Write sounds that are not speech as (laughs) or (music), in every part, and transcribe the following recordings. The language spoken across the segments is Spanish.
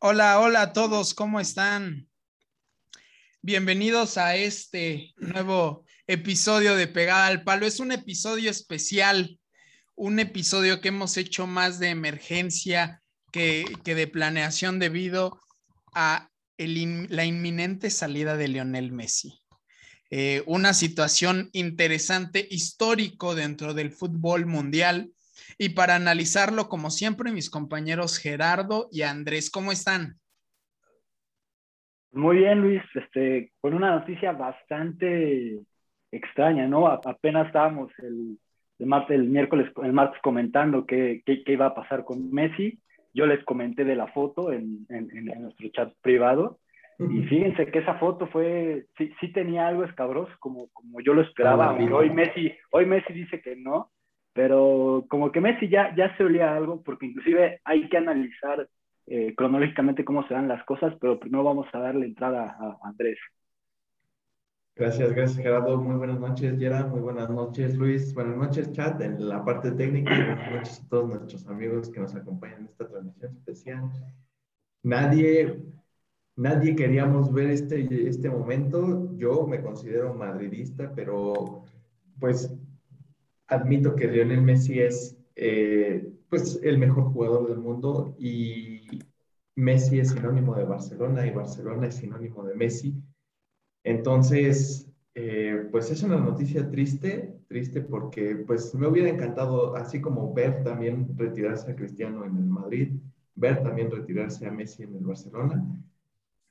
Hola, hola a todos, ¿cómo están? Bienvenidos a este nuevo episodio de Pegada al Palo. Es un episodio especial, un episodio que hemos hecho más de emergencia que, de planeación debido a la inminente salida de Lionel Messi. Eh, una situación interesante, histórico dentro del fútbol mundial. Y para analizarlo, como siempre, mis compañeros Gerardo y Andrés, ¿cómo están? Muy bien, Luis, este, con una noticia bastante extraña, ¿no? apenas estábamos el, martes, el miércoles, el martes comentando qué, iba a pasar con Messi. Yo les comenté de la foto en, nuestro chat privado. Y fíjense que esa foto fue, sí, sí tenía algo escabroso, como, como yo lo esperaba. hoy Messi, hoy Messi dice que no, pero como que Messi ya, ya se olía algo, porque inclusive hay que analizar eh, cronológicamente cómo se dan las cosas, pero primero vamos a darle entrada a Andrés. Gracias, gracias Gerardo. Muy buenas noches, Gerard. Muy buenas noches, Luis. Buenas noches, chat, en la parte técnica. buenas noches a todos nuestros amigos que nos acompañan en esta transmisión especial. Nadie, nadie queríamos ver este, este momento. Yo me considero madridista, pero pues admito que Lionel Messi es eh, pues el mejor jugador del mundo y Messi es sinónimo de Barcelona y Barcelona es sinónimo de Messi. Entonces, eh, pues es una noticia triste, triste porque pues me hubiera encantado, así como ver también retirarse a Cristiano en el Madrid, ver también retirarse a Messi en el Barcelona,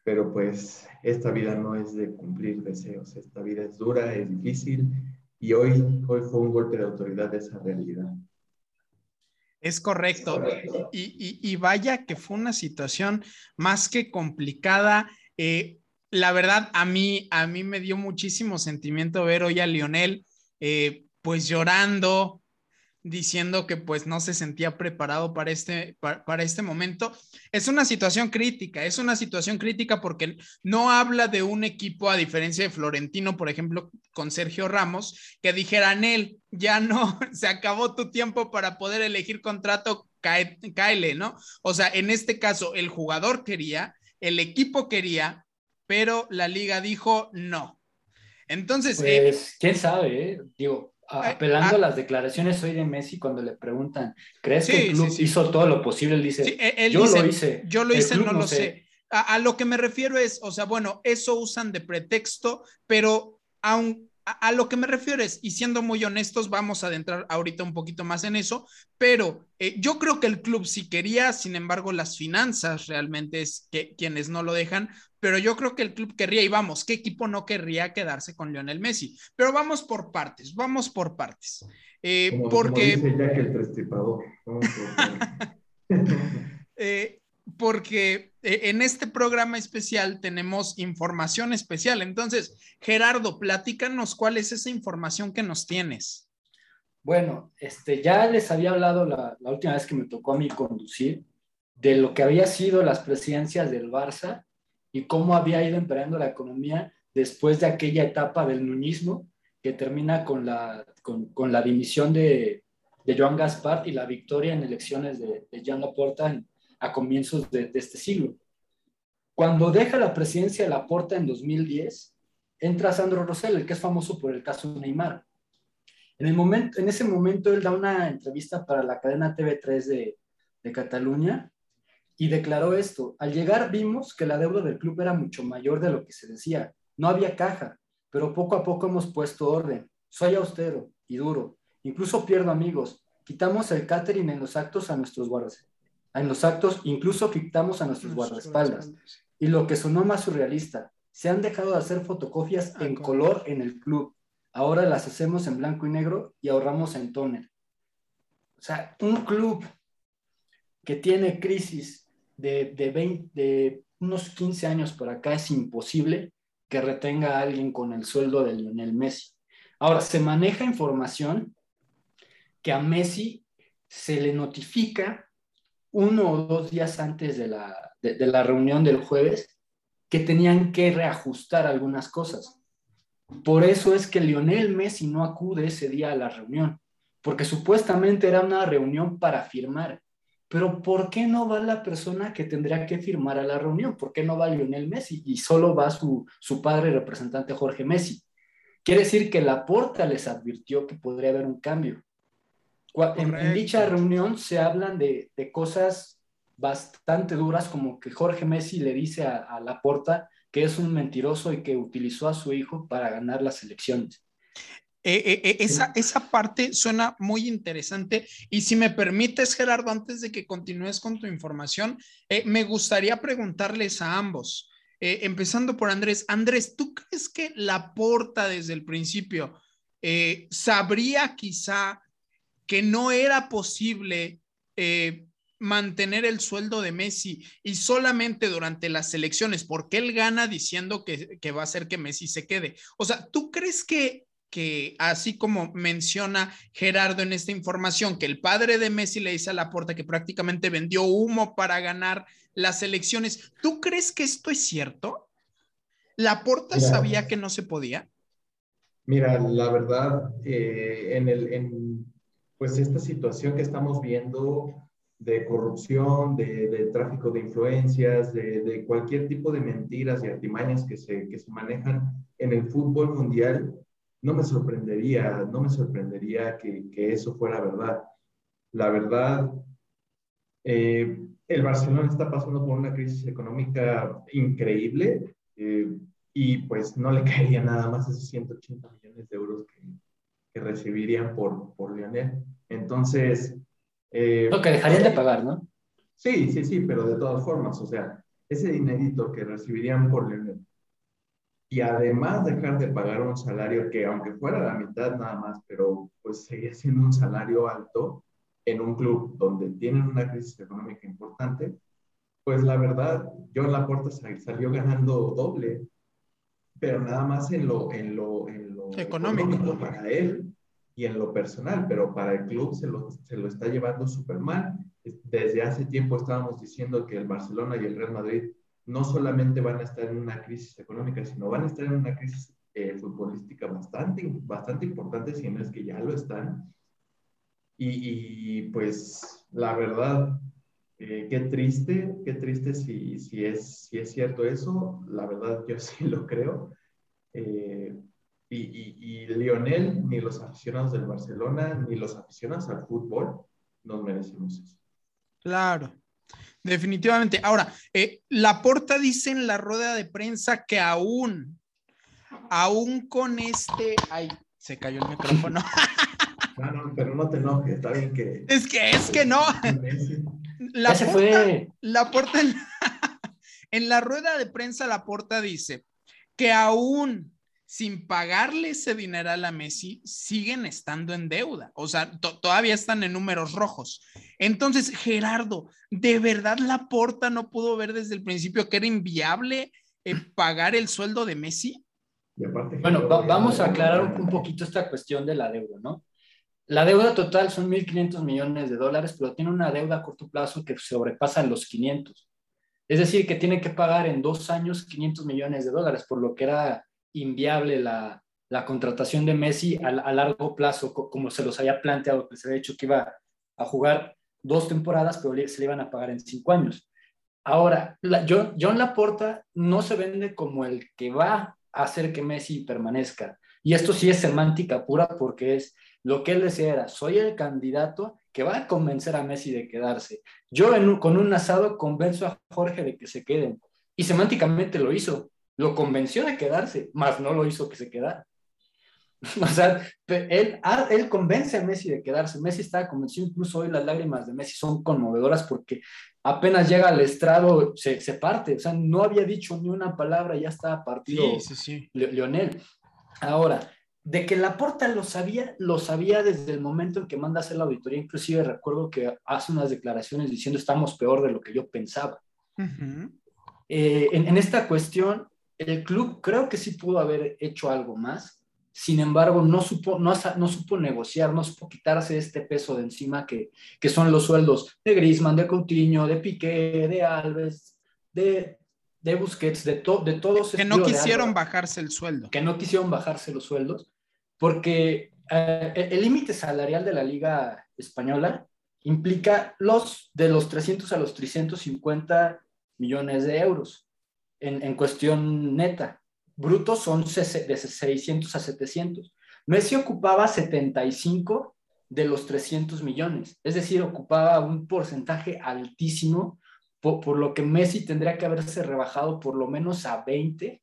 pero pues esta vida no es de cumplir deseos, esta vida es dura, es difícil y hoy, hoy fue un golpe de autoridad de esa realidad. Es correcto. Y, vaya que fue una situación más que complicada. Eh, la verdad, a mí, a mí me dio muchísimo sentimiento ver hoy a Lionel, eh, pues llorando, diciendo que pues no se sentía preparado para este, para, este momento. Es una situación crítica, es una situación crítica porque no habla de un equipo, a diferencia de Florentino, por ejemplo, con Sergio Ramos, que dijeran él, ya no, (laughs) se acabó tu tiempo para poder elegir contrato, cáele, ¿no? O sea, en este caso, el jugador quería, el equipo quería, pero la liga dijo no. Entonces... Eh, pues, quién sabe, ¿eh? Digo, apelando a las declaraciones hoy de Messi cuando le preguntan, ¿crees que el club hizo todo lo posible? Él dice, e-, yo lo hice. Yo lo hice, no, lo sé. A, lo que me refiero es, o sea, bueno, eso usan de pretexto, pero aun, a, lo que me refiero es, y siendo muy honestos, vamos a adentrar ahorita un poquito más en eso, pero eh, yo creo que el club sí quería, sin embargo, las finanzas realmente es que quienes no lo dejan, pero yo creo que el club querría, y vamos, ¿qué equipo no querría quedarse con Lionel Messi? Pero vamos por partes, vamos por partes. Eh, porque... el (laughs) eh, porque eh, en este programa especial tenemos información especial. Entonces, Gerardo, platícanos cuál es esa información que nos tienes. Bueno, este, ya les había hablado la, última vez que me tocó a mí conducir de lo que había sido las presidencias del Barça y cómo había ido empeorando la economía después de aquella etapa del nuñismo que termina con la, con, la dimisión de, Joan Gaspar y la victoria en elecciones de, de Jean Laporta a comienzos de, este siglo. Cuando deja la presidencia de Laporta en 2010, entra Sandro Rosell, el que es famoso por el caso Neymar. En, el momento, en ese momento él da una entrevista para la cadena TV3 de, Cataluña y declaró esto. Al llegar vimos que la deuda del club era mucho mayor de lo que se decía. No había caja, pero poco a poco hemos puesto orden. Soy austero y duro. Incluso pierdo amigos. Quitamos el catering en los actos a nuestros guardas. En los actos incluso quitamos a nuestros guardaespaldas. Y lo que sonó más surrealista, se han dejado de hacer fotocopias ah, en color en el club. Ahora las hacemos en blanco y negro y ahorramos en tóner. O sea, un club que tiene crisis de, de, de unos 15 años por acá es imposible que retenga a alguien con el sueldo de Lionel Messi. Ahora, se maneja información que a Messi se le notifica uno o dos días antes de la, de la reunión del jueves que tenían que reajustar algunas cosas. Por eso es que Lionel Messi no acude ese día a la reunión, porque supuestamente era una reunión para firmar pero ¿por qué no va la persona que tendría que firmar a la reunión? ¿Por qué no va Lionel Messi y solo va su, su padre representante Jorge Messi? Quiere decir que la porta les advirtió que podría haber un cambio. En, dicha reunión se hablan de, de, cosas bastante duras, como que Jorge Messi le dice a, a la porta que es un mentiroso y que utilizó a su hijo para ganar las elecciones. Eh, eh, eh, esa, esa parte suena muy interesante. Y si me permites, Gerardo, antes de que continúes con tu información, me gustaría preguntarles a ambos, empezando por Andrés. Andrés, ¿tú crees que la porta desde el principio sabría quizá que no era posible mantener el sueldo de Messi y solamente durante las elecciones, porque él gana diciendo que, que va a hacer que Messi se quede? O sea, ¿tú crees que que así como menciona Gerardo en esta información, que el padre de Messi le dice a Laporta que prácticamente vendió humo para ganar las elecciones, ¿tú crees que esto es cierto? ¿Laporta sabía que no se podía? Mira, la verdad, eh, en, el, en pues esta situación que estamos viendo de corrupción, de, tráfico de influencias, de, cualquier tipo de mentiras y artimañas que se, que se manejan en el fútbol mundial, no me sorprendería, no me sorprendería que, eso fuera verdad. La verdad, eh, el Barcelona está pasando por una crisis económica increíble eh, y pues no le (laughs) caería nada más esos 180 millones de euros que, recibirían por, por Lionel. Entonces... Eh, Lo que dejarían de pagar, ¿no? Sí, sí, sí, pero de todas formas, o sea, ese dinerito que recibirían por Lionel y además dejar de pagar un salario que aunque fuera la mitad nada más, pero pues seguía siendo un salario alto en un club donde tienen una crisis económica importante, pues la verdad, John Laporta salió ganando doble, pero nada más en lo, en lo, en lo económico. para él y en lo personal, pero para el club se lo, se lo está llevando súper mal. Desde hace tiempo estábamos diciendo que el Barcelona y el Real Madrid no solamente van a estar en una crisis económica, sino van a estar en una crisis eh, futbolística bastante, bastante importante, si no es que ya lo están. Y, pues la verdad, eh, qué triste, qué triste si, si, es, si es cierto eso, la verdad yo (laughs) sí lo creo. Eh, y, y, Lionel, ni los aficionados del Barcelona, ni los aficionados al fútbol, nos merecemos eso. Claro, Definitivamente. Ahora, eh, la porta dice en la rueda de prensa que aún, aún con este, ay, se cayó el micrófono. (laughs) No, no, pero no te enojes, está bien que. Es que, es que no. (laughs) La porta, fue. La porta en, (laughs) en la rueda de prensa, la porta dice que aún sin pagarle ese dinero a la Messi, siguen estando en deuda. O sea, todavía están en números rojos. Entonces, Gerardo, ¿de verdad la porta no pudo ver desde el principio que era inviable eh, pagar el sueldo de Messi? Bueno, vamos a aclarar un, poquito esta cuestión de la deuda, ¿no? La deuda total son 1.500 millones de dólares, pero tiene una deuda a corto plazo que sobrepasa los 500. Es decir, que tiene que pagar en dos años 500 millones de dólares, por lo que era inviable la, contratación de Messi a, largo plazo, como se los había planteado, que se había dicho que iba a jugar dos temporadas, pero se le iban a pagar en cinco años. Ahora, John, John Laporta no se vende como el que va a hacer que Messi permanezca. Y esto sí es semántica pura porque es lo que él decía era, soy el candidato que va a convencer a Messi de quedarse. Yo con un asado convenzo a Jorge de que se queden. Y semánticamente lo hizo lo convenció de quedarse, más no lo hizo que se quedara. (laughs) O sea, él, ah, él convence a Messi de quedarse. Messi estaba convencido, incluso hoy las lágrimas de Messi son conmovedoras porque apenas llega al estrado, se, se parte. O sea, no había dicho ni una palabra, ya estaba partido sí, sí, sí. Leonel. Ahora, de que Laporta lo sabía, lo sabía desde el momento en que manda a hacer la auditoría. Inclusive recuerdo que hace unas declaraciones diciendo estamos peor de lo que yo pensaba. Eh, en, en, esta cuestión, el club creo que sí pudo haber hecho algo más, sin embargo, no supo, no, no supo negociar, no supo quitarse este peso de encima que, que son los sueldos de Griezmann, de Coutinho, de Piqué, de Alves, de, de Busquets, de, de todos. Que no quisieron bajarse el sueldo. Que no quisieron bajarse los sueldos, porque eh, el límite salarial de la Liga Española implica los de los 300 a los 350 millones de euros en, en cuestión neta. Brutos son de 600 a 700. Messi ocupaba 75 de los 300 millones, es decir, ocupaba un porcentaje altísimo, por, por, lo que Messi tendría que haberse rebajado por lo menos a 20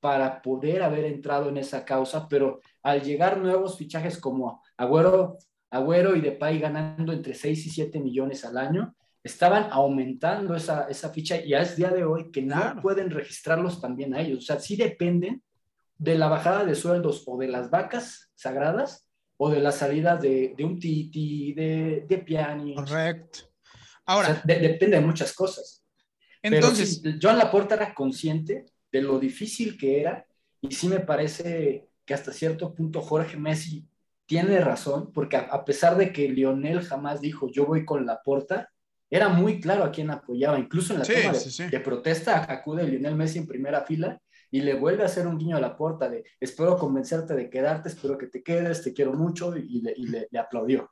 para poder haber entrado en esa causa, pero al llegar nuevos fichajes como Agüero, Agüero y Depay ganando entre 6 y 7 millones al año, estaban aumentando esa, esa ficha y es día de hoy que no pueden registrarlos también a ellos. O sea, sí dependen de la bajada de sueldos o de las vacas sagradas o de la salida de, de un Titi, de, de Piani. Correcto. Ahora. depende de muchas cosas. Entonces, Pero sí, Joan Laporta era consciente de lo difícil que era y sí me parece que hasta cierto punto Jorge Messi tiene razón, porque a, a pesar de que Lionel jamás dijo yo voy con Laporta, era muy claro a quién apoyaba, incluso en la sí, toma de, sí, sí. de, protesta acude Lionel Messi en primera fila y le vuelve a hacer un guiño a la puerta de espero convencerte de quedarte, espero que te quedes, te quiero mucho y le, y le, le aplaudió.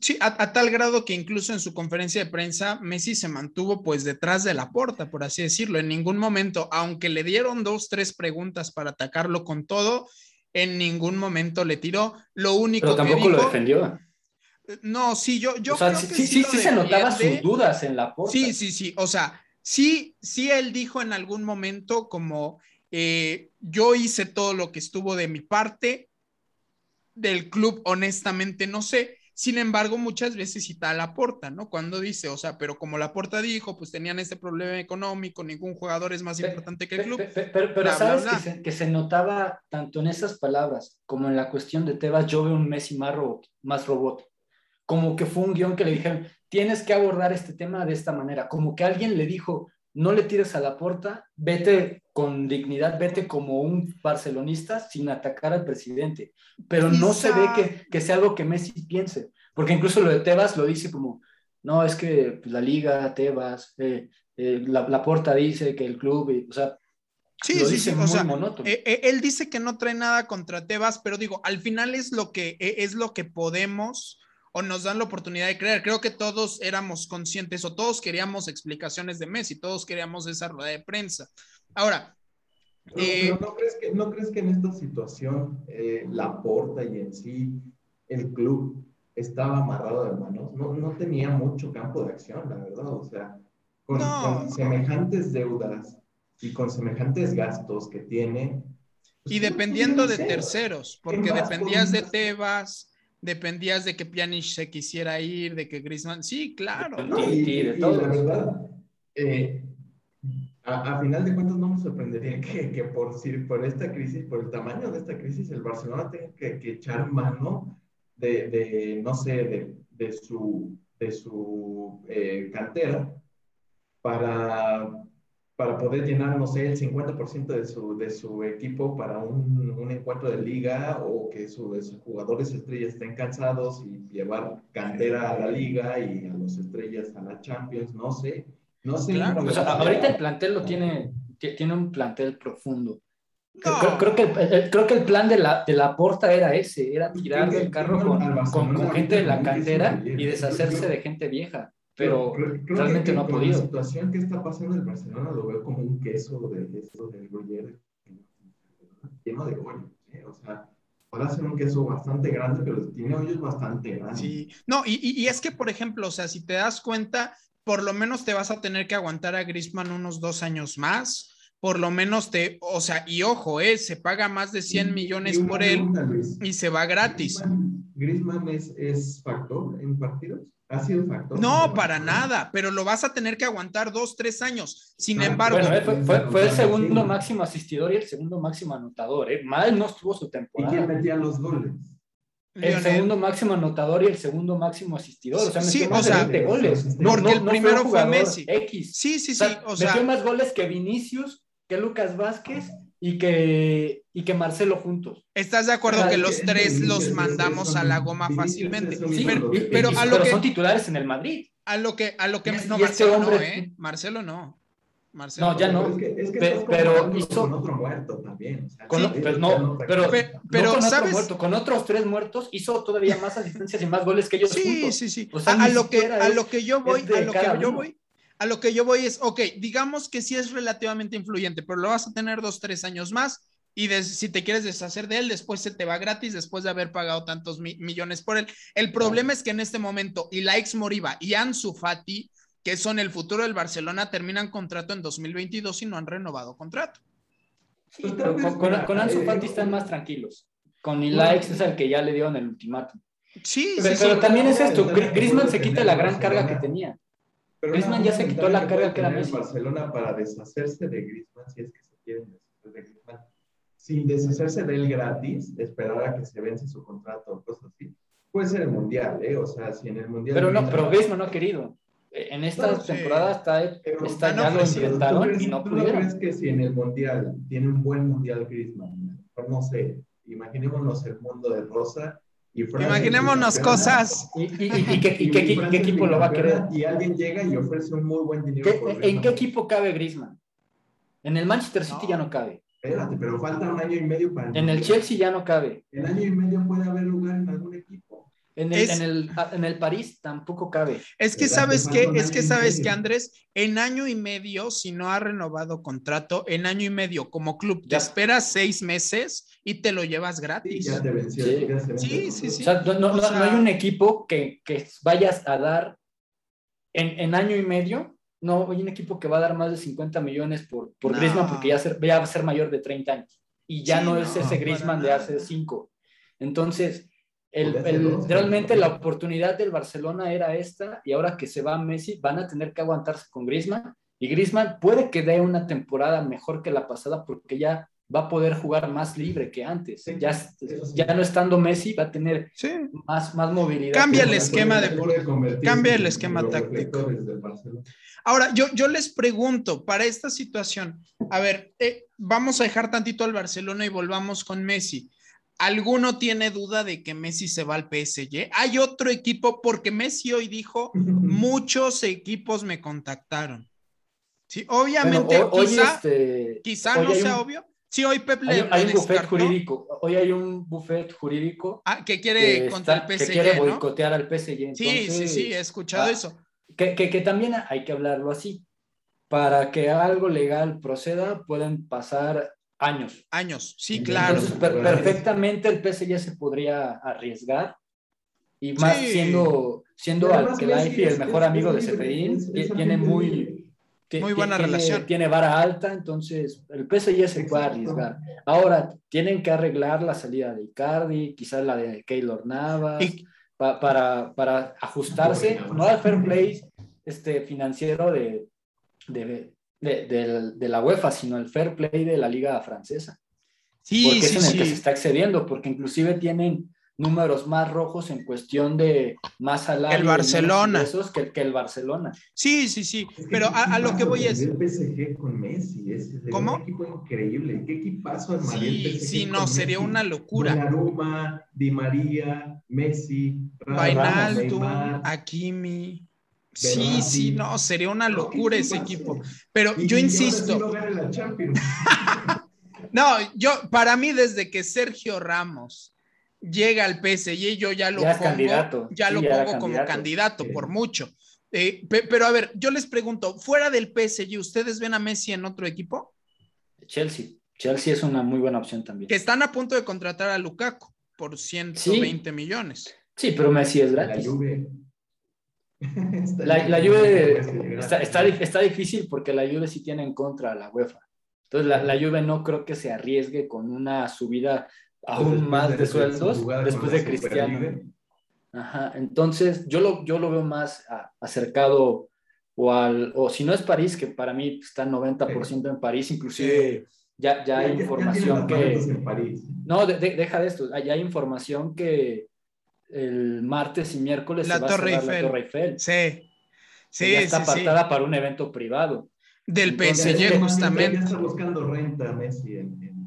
Sí, a, a, tal grado que incluso en su conferencia de prensa Messi se mantuvo pues detrás de la puerta, por así decirlo. En ningún momento, aunque le dieron dos, tres preguntas para atacarlo con todo, en ningún momento le tiró. Lo único Pero tampoco que dijo, lo defendió. No, sí, yo, yo o sea, creo sí, que sí, sí, sí se notaba sus dudas en la puerta. Sí, sí, sí. O sea, sí, sí, él dijo en algún momento como eh, yo hice todo lo que estuvo de mi parte. Del club, honestamente, no sé. Sin embargo, muchas veces cita a la porta, ¿no? Cuando dice, o sea, pero como la porta dijo, pues tenían este problema económico, ningún jugador es más Pero- importante que el club. Pero, pero- pero bla, bla, sabes bla. Que, se, que se notaba tanto en esas palabras como en la cuestión de Tebas, yo veo un Messi más robot, más robot. Como que fue un guion que le dijeron, tienes que abordar este tema de esta manera. Como que alguien le dijo, no le tires a la puerta, vete con dignidad, vete como un barcelonista sin atacar al presidente. Pero no se ve que, que sea algo que Messi piense. Porque incluso lo de Tebas lo dice como, no, es que pues, la liga, Tebas, eh, eh, la, la porta dice que el club, y- o sea, Sí, lo sí, sí. O sea, monótono. eh, eh, él dice que no trae nada contra Tebas, pero digo, al final es lo que eh, es lo que podemos o nos dan la oportunidad de creer. Creo que todos éramos conscientes o todos queríamos explicaciones de Messi, todos queríamos esa rueda de prensa. Ahora, Pero, eh, pero ¿no, crees que, ¿no crees que en esta situación eh, la porta y en sí el club estaba amarrado de manos? No, no tenía mucho campo de acción, la verdad. O sea, con, No. con semejantes deudas y con semejantes gastos que tiene. pues, y ¿qué más dependiendo de terceros, ¿Qué porque dependías de? Tebas, dependías de que Pjanic se quisiera ir, de que Griezmann, sí, claro. No, Sí, y, y la verdad, eh, a, a final de cuentas no me sorprendería que, que por, esta crisis, por el tamaño de esta crisis, el Barcelona tenga que, que echar mano de, de, no sé, de, de su, de su eh, cantera para, para poder llenar, no sé, el 50% de su, de su equipo para un, un encuentro de liga o que su- sus jugadores estrellas estén cansados y llevar cantera a la liga y a los estrellas a la Champions, no sé. No sé. Claro, O sea, ahorita el plantel lo tiene, ti- tiene un plantel profundo. Creo, No. creo- creo que el, creo que el plan de la, de la porta era ese, era tirar del carro con, con, con gente de la cantera y deshacerse de gente vieja, pero creo- creo realmente que, no ha con podido. La situación que está pasando en el Barcelona lo veo como un queso de esto del Gruyère lleno de hoyos. ¿eh? O sea, ahora hacer un queso bastante grande, pero tiene hoyos bastante grandes. Sí, no, y, y- y es que, por ejemplo, o sea, si te das cuenta, por lo menos te vas a tener que aguantar a Griezmann unos dos años más, por lo menos te, o sea, y ojo, eh, se paga más de 100 Y- millones por él Luis. y se va gratis. Griezmann, Griezmann es, es factor en partidos. ¿Ha sido factor? No, para nada, pero lo vas a tener que aguantar dos, tres años. Sin Ah, embargo, Bueno, eh, fue, fue- fue el segundo máximo asistidor y el segundo máximo anotador. ¿eh? Mal no estuvo su ¿Y quién temporada. metía los goles? El Lionel, segundo máximo anotador y el segundo máximo asistidor. O sea, Sí, metió o más sea, de 20 goles. porque el un primero fue Messi. X. sí, sí, O sí, sea, o metió sea, más goles que Vinicius, que Lucas Vázquez y que, y que Marcelo juntos. estás de acuerdo que los tres los mandamos a la goma fácilmente. Sí, pero, a lo pero que son titulares en el Madrid. a lo que a lo que Y- no y este Marcelo no, eh, Marcelo no. Marcelo. No, ya no. Es que, es que Pe- estás pero hizo- con otro muerto también. o sea, Con- sí, pero ya no, pero, Pe- no pero, con otro ¿sabes? muerto, con otros tres muertos hizo todavía más asistencias y más goles que ellos Sí, juntos. sí, sí. O sea, a, lo que, a lo que yo voy, a lo que yo uno. voy, a lo que yo voy es, ok, digamos que sí es relativamente influyente, pero lo vas a tener dos, tres años más y des- si te quieres deshacer de él, después se te va gratis después de haber pagado tantos mi- millones por él. El problema es que en este momento Ilaix Moriba y Ansu Fati, que son el futuro del Barcelona, terminan contrato en 2022 y no han renovado contrato. Sí, pero tal con, con, Ansu Fati están más tranquilos. Con Ilaix es el que ya le dieron el ultimátum. Sí, Pero, sí, sí. pero también es esto, Griezmann se quita la gran carga que tenía. Pero Griezmann ya se quitó la carga que era Messi. Barcelona para deshacerse de Griezmann, si es que se quieren deshacer de Griezmann, sin deshacerse de él gratis, esperar a que se vence su contrato o cosas así. Puede ser el Mundial, ¿eh? O sea, si en el Mundial... Pero no, pero Griezmann no ha querido. Eh, En esta No, sí. temporada está, Pero está no, ya lo sí, ¿Tú intentaron crees- y no ¿Tú pudieron. crees que si en el Mundial tiene un buen Mundial Griezmann, no sé, imaginémonos el mundo de Rosa y Imaginémonos cosas. ¿Y, y- y- (laughs) y qué, y y qué- y Francia qué equipo lo va a querer? Y alguien llega y ofrece un muy buen dinero. ¿Qué- por ¿En Griezmann. qué equipo cabe Griezmann? En el Manchester City No. ya no cabe. Espérate, pero falta un año y medio para En el. Chelsea ya no cabe. En año y medio puede haber lugar en algún equipo. En el, Es- en el, en el París tampoco cabe. Es que sabes Te que, es que sabes que Andrés, en año y medio, si no ha renovado contrato, en año y medio como club, te Ya. esperas seis meses y te lo llevas Sí, gratis. ya te venció. Sí. ya Sí, sí. O sea, no, no- O no- sea- no hay un equipo que, que vayas a dar en, en año y medio. No hay un equipo que va a dar más de 50 millones por, por No. Griezmann porque ya, ser- ya va a ser mayor de 30 años. Y ya Sí, no, no, es ese Griezmann de hace 5. Entonces, el, el- realmente la oportunidad del Barcelona era esta y ahora que se va Messi van a tener que aguantarse con Griezmann y Griezmann puede que dé una temporada mejor que la pasada porque ya va a poder jugar más libre que antes. Sí, ya, ya no estando Messi va a tener Sí. más, más movilidad. Cambia el esquema de- cambia el esquema táctico. Ahora, yo, yo les pregunto, para esta situación, a ver, eh, vamos a dejar tantito al Barcelona y volvamos con Messi. ¿Alguno tiene duda de que Messi se va al PSG? Hay otro equipo, porque Messi hoy dijo, (laughs) muchos equipos me contactaron. Sí, Bueno, obviamente, hoy, hoy, quizá, este, quizá hoy no sea un- obvio. Sí, hoy Pep le hay, hay un buffet jurídico. Hoy hay un buffet jurídico Ah, que quiere que, contra está- el que PSG, quiere ¿no? boicotear al PSG. Sí, sí, Entonces, sí, he escuchado ah, eso. Que, que, que también hay que hablarlo así. Para que algo legal proceda, pueden pasar años. Años, sí, Entonces, claro. Entonces, per- perfectamente el PSG se podría arriesgar. Y más Sí. siendo, siendo Messi es- el mejor amigo de es tiene muy, Muy buena tiene- relación. Tiene vara alta, entonces el PSG se puede arriesgar. Ahora, tienen que arreglar la salida de Icardi, quizás la de Keylor Navas, Y- pa- para, para ajustarse, no al fair play este, financiero de, de, de- de la UEFA, sino el fair play de la liga francesa Sí, porque sí, es en el que se sí. está excediendo, porque inclusive tienen números más rojos en cuestión de más salario. El Barcelona. que, que el Barcelona. Sí, sí, sí. Es que Pero a, a lo que voy es. El PSG con Messi, es ¿Cómo? un equipo increíble. ¿Qué equipazo Sí, PSG sí, no, sería Messi? una locura. Donnarumma, Di María, Messi, Vainaldo. Hakimi. Sí, sí, no, sería una locura ese equipo. Pero Y- yo insisto, la (laughs) no, yo, para mí, desde que Sergio Ramos llega al PSG, yo ya lo Ya es pongo, candidato. ya Sí, lo ya pongo como candidato. candidato Sí. por mucho. Eh, pe- pero a ver, yo les pregunto, fuera del PSG, ¿ustedes ven a Messi en otro equipo? Chelsea. Chelsea es una muy buena opción también. Que están a punto de contratar a Lukaku por 120 millones. Sí, pero Messi es La gratis. Juve. (laughs) La, la difícil, Juve Messi llegar. está, está difícil porque la Juve sí tiene en contra a la UEFA. Entonces la, la Juve no creo que se arriesgue con una subida aún Después más de, su sueldos después de Cristiano. Ajá, entonces yo lo, yo lo veo más a- acercado o al, o si no es París, que para mí está 90% en París, inclusive ya, ya Ya- hay ya- información que... en París. No, de- de- deja de esto, ya hay información que el martes y miércoles La se va Torre a Eiffel. la Torre Eiffel. Sí, que sí, ya está sí, sí. apartada para un evento privado. Del PSG, justamente. Ya está buscando renta Messi en-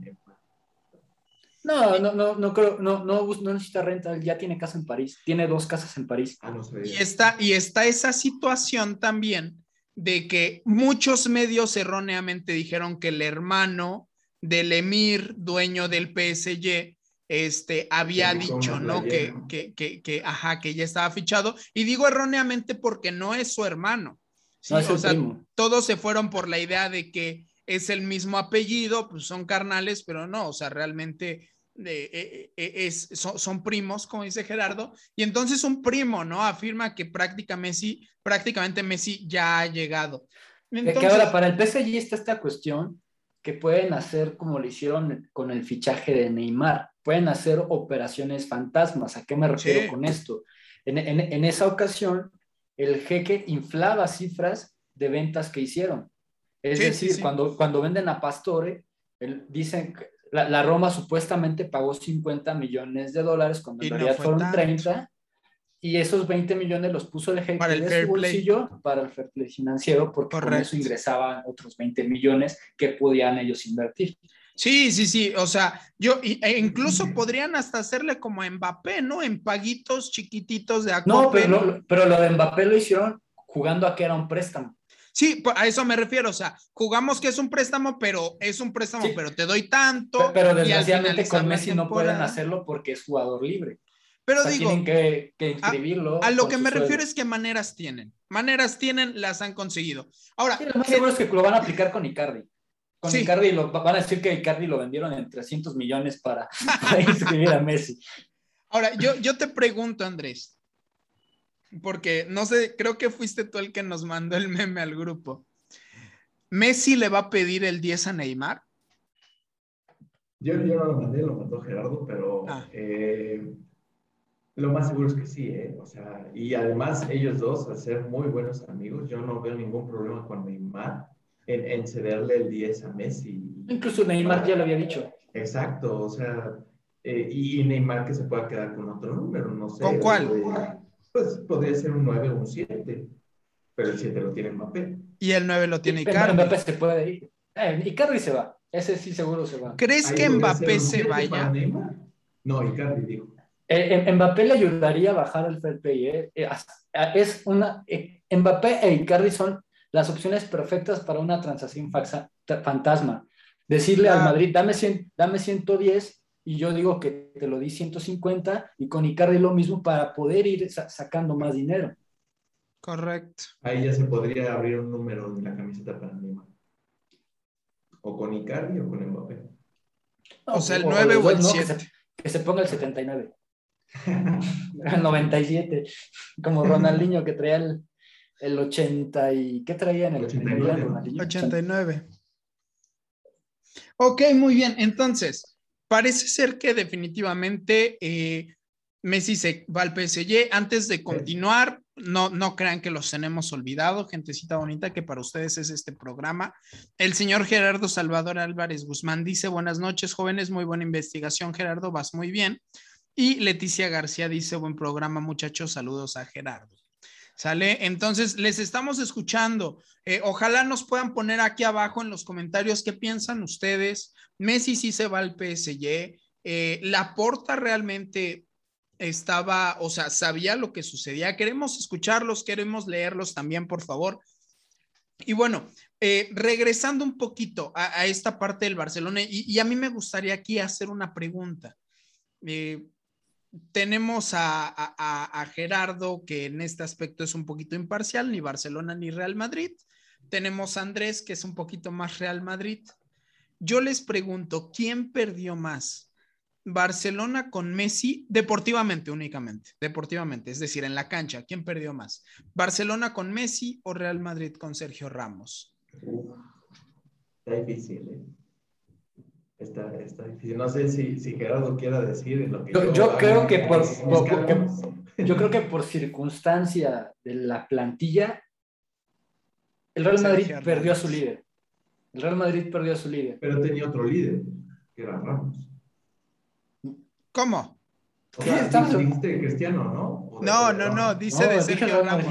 No, no, no, no creo, no, no, no necesita renta, él ya tiene casa en París, tiene dos casas en París. Ah, no sé. Y está, y está esa situación también de que muchos medios erróneamente dijeron que el hermano del emir, dueño del PSG, este, había dicho, ¿no? Que, que, que, que, ajá, que ya estaba fichado. Y digo erróneamente porque no es su hermano. ¿sí? o sea, todos se fueron por la idea de que es el mismo apellido, pues son carnales, pero no, o sea, realmente eh, eh, es, son, primos, como dice Gerardo, y entonces un primo, ¿no? Afirma que prácticamente Messi, prácticamente Messi ya ha llegado. Entonces, que ahora para el PSG está esta cuestión que pueden hacer como lo hicieron con el fichaje de Neymar, pueden hacer operaciones fantasmas. ¿A qué me refiero con esto? En, en, en esa ocasión, el jeque inflaba cifras de ventas que hicieron. Es decir, Cuando, cuando venden a Pastore, dicen la, Roma supuestamente pagó 50 millones de dólares cuando en realidad fueron 30 y esos 20 millones los puso el para el fair bolsillo para el fair play financiero porque con eso ingresaban otros 20 millones que podían ellos invertir. Sí, sí, sí, o sea, yo e incluso podrían hasta hacerle como a Mbappé, ¿no? En paguitos chiquititos de No, pero, pero lo de Mbappé lo hicieron jugando a que era un préstamo. Sí, pues, a eso me refiero, o sea, jugamos que es un préstamo, pero es un préstamo, pero te doy tanto. Pero, desgraciadamente con Messi no pueden hacerlo porque es jugador libre. Pero digo, tienen que, que inscribirlo. A, lo que me refiero es que maneras tienen. Maneras tienen, las han conseguido. Ahora, lo más seguro es que lo van a aplicar con Icardi. Con Icardi lo, van a decir que Icardi lo vendieron en 300 millones para, (laughs) para inscribir a Messi. Ahora, yo, yo te pregunto, Andrés, porque no sé, creo que fuiste tú el que nos mandó el meme al grupo. ¿Messi le va a pedir el 10 a Neymar? Yo, yo no lo mandé, lo mandó Gerardo, pero ah. eh, lo más seguro es que sí, ¿eh? O sea, y además ellos dos, al ser muy buenos amigos, yo no veo ningún problema con Neymar en, cederle el 10 a Messi. Incluso Neymar ya lo había dicho. Exacto, o sea, eh, y Neymar que se pueda quedar con otro número, no sé. ¿Con cuál? Pues podría ser un 9 o un 7, pero el 7 lo tiene Mbappé. Y el 9 lo tiene Icardi. Mbappé se puede ir. Eh, Icardi se va. Ese sí seguro se va. ¿Crees que Mbappé se vaya? No, Icardi dijo. Eh, Mbappé le ayudaría a bajar el fair play. Eh. eh es una, Mbappé e Icardi son las opciones perfectas para una transacción fantasma. Decirle al Madrid, dame, 100, dame 110 y yo digo que te lo di 150 y con Icardi lo mismo para poder ir sacando más dinero. Correcto. Ahí ya se podría abrir un número en la camiseta para Neymar. O con Icardi o con Mbappé. o sea, el 9 o, el 7. que, se, ponga el 79. (laughs) el 97. Como Ronaldinho que traía el, el 80 y... ¿Qué traía en el 89? 89. Ok, muy bien. Entonces, parece ser que definitivamente eh, Messi se va al PSG. Antes de continuar, no, no crean que los tenemos olvidado, gentecita bonita, que para ustedes es este programa. El señor Gerardo Salvador Álvarez Guzmán dice, buenas noches, jóvenes, muy buena investigación, Gerardo, vas muy bien. Y Leticia García dice, buen programa, muchachos, saludos a Gerardo. ¿Sale? Entonces, les estamos escuchando. Eh, ojalá nos puedan poner aquí abajo en los comentarios qué piensan ustedes. Messi sí se va al PSG. Eh, la porta realmente estaba, o sea, sabía lo que sucedía. Queremos escucharlos, queremos leerlos también, por favor. Y bueno, eh, regresando un poquito a, esta parte del Barcelona, y, a mí me gustaría aquí hacer una pregunta. Tenemos a, Gerardo, que en este aspecto es un poquito imparcial, ni Barcelona ni Real Madrid. Tenemos a Andrés, que es un poquito más Real Madrid. Yo les pregunto, ¿quién perdió más? Barcelona con Messi, deportivamente únicamente, deportivamente, es decir, en la cancha, ¿quién perdió más? ¿Barcelona con Messi o Real Madrid con Sergio Ramos? está difícil, ¿eh? Está, difícil. No sé si, Gerardo quiera decir lo que yo, creo que por, (laughs) yo creo que por circunstancia de la plantilla, el Real Madrid perdió a su líder. El Real Madrid perdió a su líder. Pero tenía otro líder, que era Ramos. ¿Cómo? O sea, dijiste Cristiano, ¿no? No, no, no, dice de Sergio Ramos.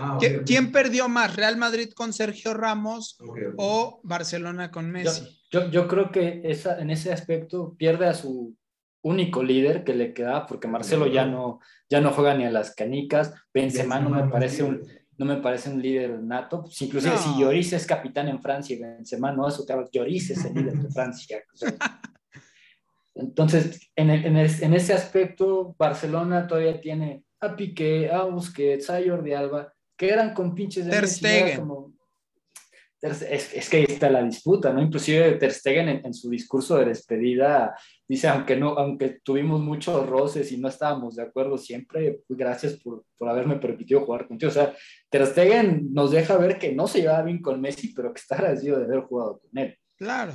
Ah, ¿Quién perdió más, Real Madrid con Sergio Ramos o Barcelona con Messi? Yo, yo, creo que esa, en ese aspecto pierde a su único líder que le queda, porque Marcelo ya no, ya no juega ni a las canicas, Benzema no me parece un, no me parece un líder nato. Pues, inclusive si Lloris es capitán en Francia y Benzema no es otra Lloris es el líder de (laughs) Francia. entonces, en, en, en, ese aspecto, Barcelona todavía tiene a Piqué, a Busquets, a Jordi Alba, que eran con pinches de Ter Stegen. Como, es, que ahí está la disputa, ¿no? Inclusive Ter Stegen en, su discurso de despedida dice, aunque, no, aunque tuvimos muchos roces y no estábamos de acuerdo siempre, pues gracias por, por, haberme permitido jugar contigo. O sea, Ter Stegen nos deja ver que no se llevaba bien con Messi, pero que está agradecido de haber jugado con él. Claro.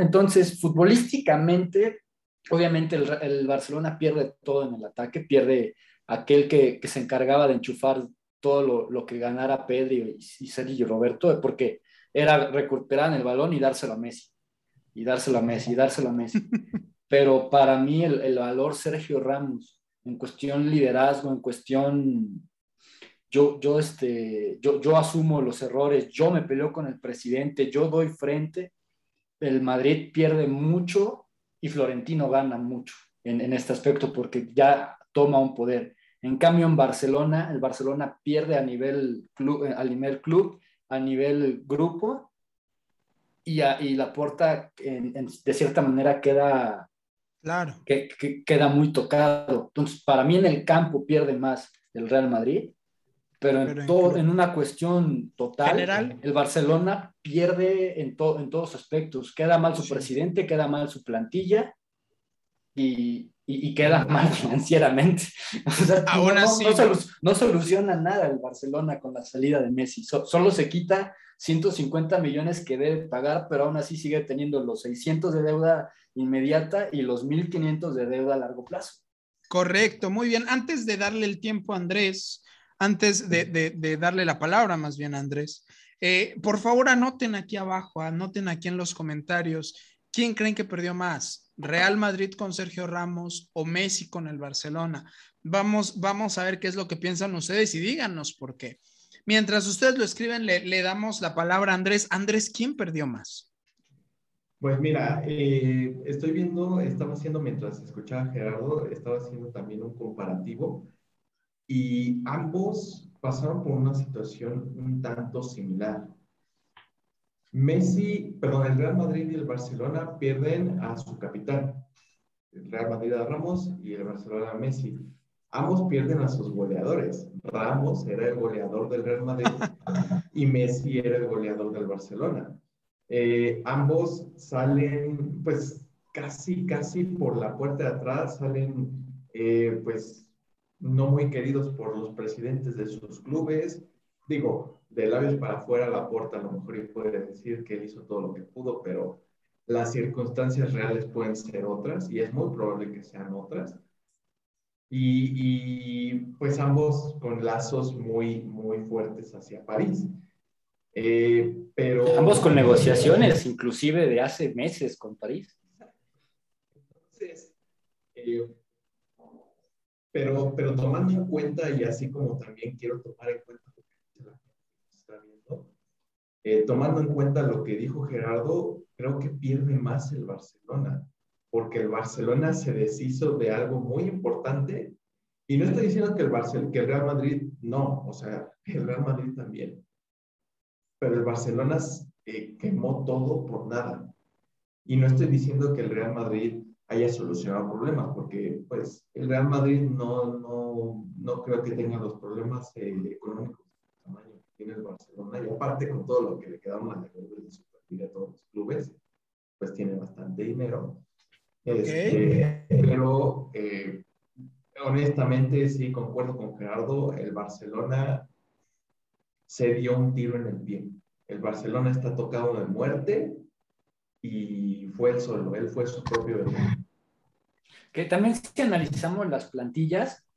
Entonces, futbolísticamente, obviamente el, el Barcelona pierde todo en el ataque, pierde aquel que, que se encargaba de enchufar todo lo, lo que ganara Pedri y, y Sergio Roberto, porque era recuperar el balón y dárselo a Messi, y dárselo a Messi, y dárselo a Messi. (laughs) Pero para mí el, el valor Sergio Ramos, en cuestión liderazgo, en cuestión yo, yo, este, yo, yo asumo los errores, yo me peleo con el presidente, yo doy frente, el Madrid pierde mucho y Florentino gana mucho en, en, este aspecto porque ya toma un poder. En cambio, en Barcelona, el Barcelona pierde a nivel club, a nivel club a nivel grupo y, y la puerta de cierta manera queda, claro. que, queda muy tocado. Entonces, para mí en el campo pierde más el Real Madrid, pero en, todo, en una cuestión total, General. el Barcelona pierde en, todo en todos aspectos. Queda mal su presidente, queda mal su plantilla y, y, queda mal (laughs) financieramente. O sea, (laughs) Aún no, así, no, no, soluciona nada el Barcelona con la salida de Messi. So, solo se quita 150 millones que debe pagar, pero aún así sigue teniendo los 600 de deuda inmediata y los 1.500 de deuda a largo plazo. Correcto, muy bien. Antes de darle el tiempo a Andrés, antes de, de, de darle la palabra más bien a Andrés, eh, por favor anoten aquí abajo, anoten aquí en los comentarios, ¿quién creen que perdió más? Real Madrid con Sergio Ramos o Messi con el Barcelona. Vamos, vamos a ver qué es lo que piensan ustedes y díganos por qué. Mientras ustedes lo escriben, le, damos la palabra a Andrés. Andrés, ¿quién perdió más? Pues mira, eh, estoy viendo, estaba haciendo mientras escuchaba Gerardo, estaba haciendo también un comparativo y ambos pasaron por una situación un tanto similar. Messi, perdón, el Real Madrid y el Barcelona pierden a su capitán. El Real Madrid a Ramos y el Barcelona a Messi. Ambos pierden a sus goleadores. Ramos era el goleador del Real Madrid y Messi era el goleador del Barcelona. Eh, ambos salen, pues, casi, casi por la puerta de atrás, salen, eh, pues, no muy queridos por los presidentes de sus clubes. Digo, de labios para afuera, la puerta a lo mejor puede decir que él hizo todo lo que pudo, pero las circunstancias reales pueden ser otras y es muy probable que sean otras. Y, y pues ambos con lazos muy, muy fuertes hacia París. Eh, pero... Ambos con negociaciones, inclusive de hace meses con París. Entonces, eh, pero, pero tomando en cuenta, y así como también quiero tomar en cuenta eh, tomando en cuenta lo que dijo Gerardo, creo que pierde más el Barcelona, porque el Barcelona se deshizo de algo muy importante. Y no estoy diciendo que el, Barcelona, que el Real Madrid no, o sea, el Real Madrid también. Pero el Barcelona eh, quemó todo por nada. Y no estoy diciendo que el Real Madrid haya solucionado problemas, porque pues el Real Madrid no, no, no creo que tenga los problemas eh, económicos tiene el Barcelona y aparte con todo lo que le quedamos a de Superliga a todos los clubes, pues tiene bastante dinero. Okay. Este, pero eh, honestamente sí concuerdo con Gerardo, el Barcelona se dio un tiro en el pie. El Barcelona está tocado de muerte y fue él solo, él fue su propio Que también si analizamos las plantillas,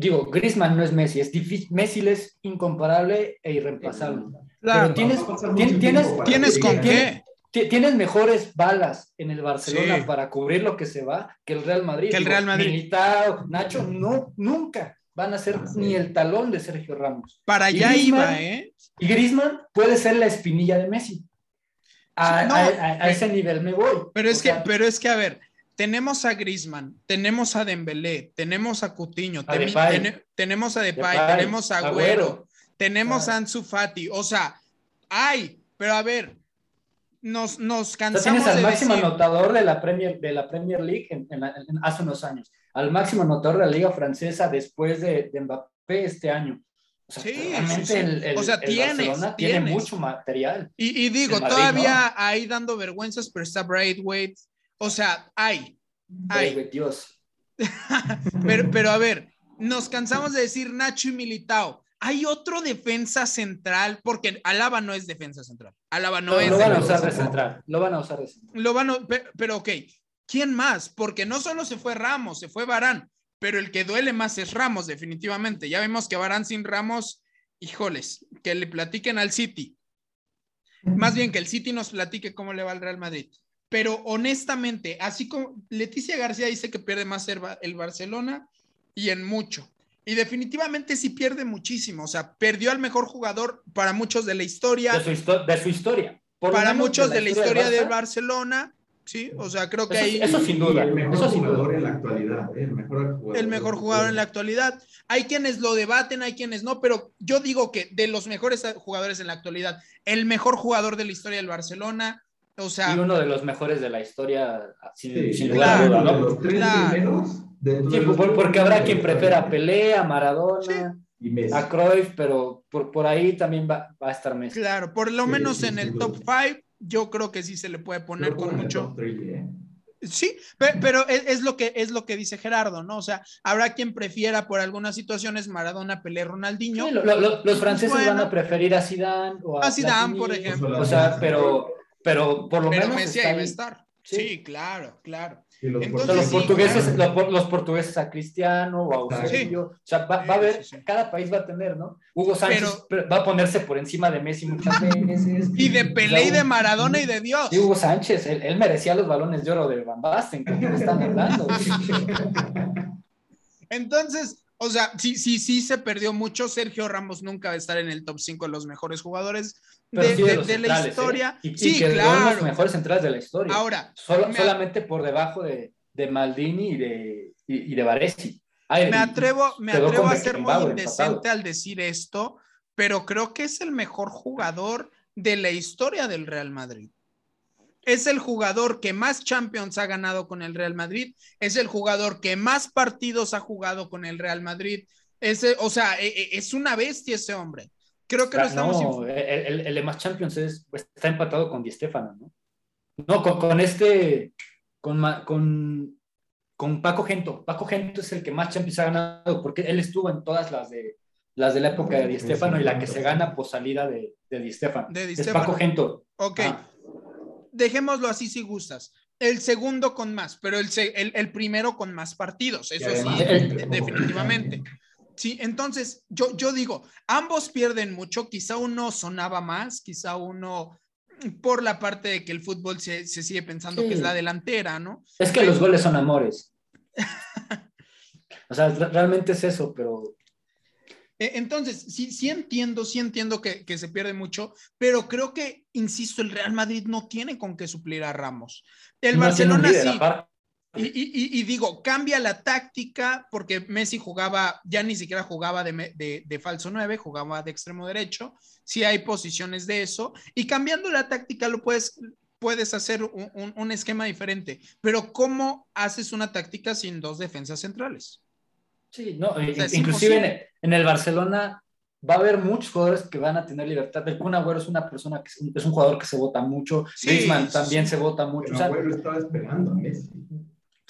digo, Griezmann no es Messi, es difícil, Messi es incomparable e irreemplazable. Claro, Pero tienes, tienes, tienes con qué. Tienes mejores balas en el Barcelona sí. para cubrir lo que se va que el Real Madrid. Que el Real Madrid. Militao, Nacho, no, nunca van a ser sí. ni el talón de Sergio Ramos. Para allá iba, ¿eh? Y Griezmann puede ser la espinilla de Messi. A, no, a, a, a ese nivel me voy. Pero es, o que, sea, pero es que, a ver, tenemos a Grisman, tenemos a Dembélé, tenemos a Cutiño, a ten, tenemos a Depay, Depay tenemos a Agüero, tenemos a Ansu Fati, o sea, hay, pero a ver, nos, nos cansamos tienes al de máximo decir- anotador de la Premier, de la Premier League en- en la- en- hace unos años, al máximo anotador de la Liga Francesa después de, de Mbappé este año. O sea, Sí, sí, sí. el, el- O sea, el tienes, Barcelona tiene mucho material. Y, y digo, todavía ahí dando vergüenzas, pero está Braithwaite. O sea, hay. hay. Ay, Dios. (laughs) Pero, pero a ver, nos cansamos de decir Nacho y Militao. Hay otro defensa central, porque Alaba no es defensa central. Alaba no es lo van a usar de central. Lo van a usar de central. Lo van a- pe- pero, ok, ¿quién más? Porque no solo se fue Ramos, se fue Barán, pero el que duele más es Ramos, definitivamente. Ya vemos que Barán sin Ramos, híjoles, que le platiquen al City. Más bien que el City nos platique cómo le va al Real Madrid. Pero honestamente, así como Leticia García dice que pierde más el, Ba- el Barcelona y en mucho. Y definitivamente sí pierde muchísimo. O sea, perdió al mejor jugador para muchos de la historia De su, histo- de su historia. Por para muchos de la historia del Barcelona, sí, o sea, creo que Eso- ahí eso sin duda. el mejor Eso sin jugador duda. en la actualidad, ¿eh? el mejor jugador. el mejor jugador en la actualidad. Hay quienes lo debaten, hay quienes no, pero yo digo que de los mejores jugadores en la actualidad, el mejor jugador de la historia del Barcelona, o sea, Y uno de los mejores de la historia, sin, Sí, sin claro, lugar a duda, de ¿no? los tres Claro. primeros. dentro Sí, de los por- tres porque habrá quien prefiera a. Pelé, a Maradona, Y Messi. a Cruyff, pero por, por ahí también va, va a estar Messi. claro, por lo Sí, menos sí, en el top duda. 5, yo creo que sí se le puede poner con mucho. three, ¿eh? Sí, pe- pero es, es lo que es lo que dice Gerardo, ¿no? O sea, habrá quien prefiera por algunas situaciones Maradona, Pelé, Ronaldinho. Sí, lo- lo- lo- los franceses Bueno. van a preferir a Zidane o a, A Zidane, por ejemplo. O sea, pero, pero por lo pero menos Messi ahí va a ahí. estar. Sí. Sí, claro, claro. Y los Entonces, los sí, portugueses, claro. los, los portugueses a Cristiano o a Sí. Eusebio. O sea, va, va a haber, sí, sí. cada país va a tener, ¿no? Hugo Sánchez va a ponerse por encima de Messi muchas (laughs) veces. Y de Pelé y de Maradona y de Dios. Sí, Hugo Sánchez, él, él merecía los balones de oro de Van Basten, ¿con quién están hablando? (laughs) Entonces, o sea, sí, sí, sí se perdió mucho. Sergio Ramos nunca va a estar en el top 5 de los mejores jugadores de, sí de, de- los de la ¿eh? historia. Y, y sí, que son los claro. mejores centrales de la historia. Ahora, Solo- me- solamente por debajo de, de Maldini y de, y, y de Varesi. Ay, me y- atrevo, me atrevo a ser muy indecente al decir esto, pero creo que es el mejor jugador de la historia del Real Madrid. Es el jugador que más Champions ha ganado con el Real Madrid, es el jugador que más partidos ha jugado con el Real Madrid. Ese, o sea, e- e- es una bestia ese hombre. Creo que lo Ah, estamos no, el, el, el de más Champions es, pues, está empatado con Di Stefano, ¿no? No, con, con este, con, con, con Paco Gento. Paco Gento es el que más Champions ha ganado porque él estuvo en todas las de las de la época de Di Stefano y la que se gana por salida de, de Di Stefano. De Di es Stefano. Paco Gento. Ok, Ah. dejémoslo así si gustas. El segundo con más, pero el, el, el primero con más partidos, eso además, sí, el- de- definitivamente. Sí, entonces yo, yo digo, ambos pierden mucho, quizá uno sonaba más, quizá uno por la parte de que el fútbol se, se sigue pensando Sí. que es la delantera, ¿no? Es que los goles son amores. (laughs) O sea, re- realmente es eso, pero E- Entonces, sí, sí entiendo, sí entiendo que, que se pierde mucho, pero creo que, insisto, el Real Madrid no tiene con qué suplir a Ramos. El no Barcelona líder sí. Y, y- y- y digo, cambia la táctica porque Messi jugaba, ya ni siquiera jugaba de, me- de- de falso 9, jugaba de extremo derecho. Sí hay posiciones de eso. Y cambiando la táctica lo puedes, puedes hacer un, un- un esquema diferente. Pero ¿cómo haces una táctica sin dos defensas centrales? Sí, no, sea, es inclusive en, el Barcelona va a haber muchos jugadores que van a tener libertad. El Kun Agüero es una persona que es un, es un jugador que se vota mucho. Sí, Griezmann sí, también sí. se vota mucho. Pero O sea, Agüero estaba esperando a Messi.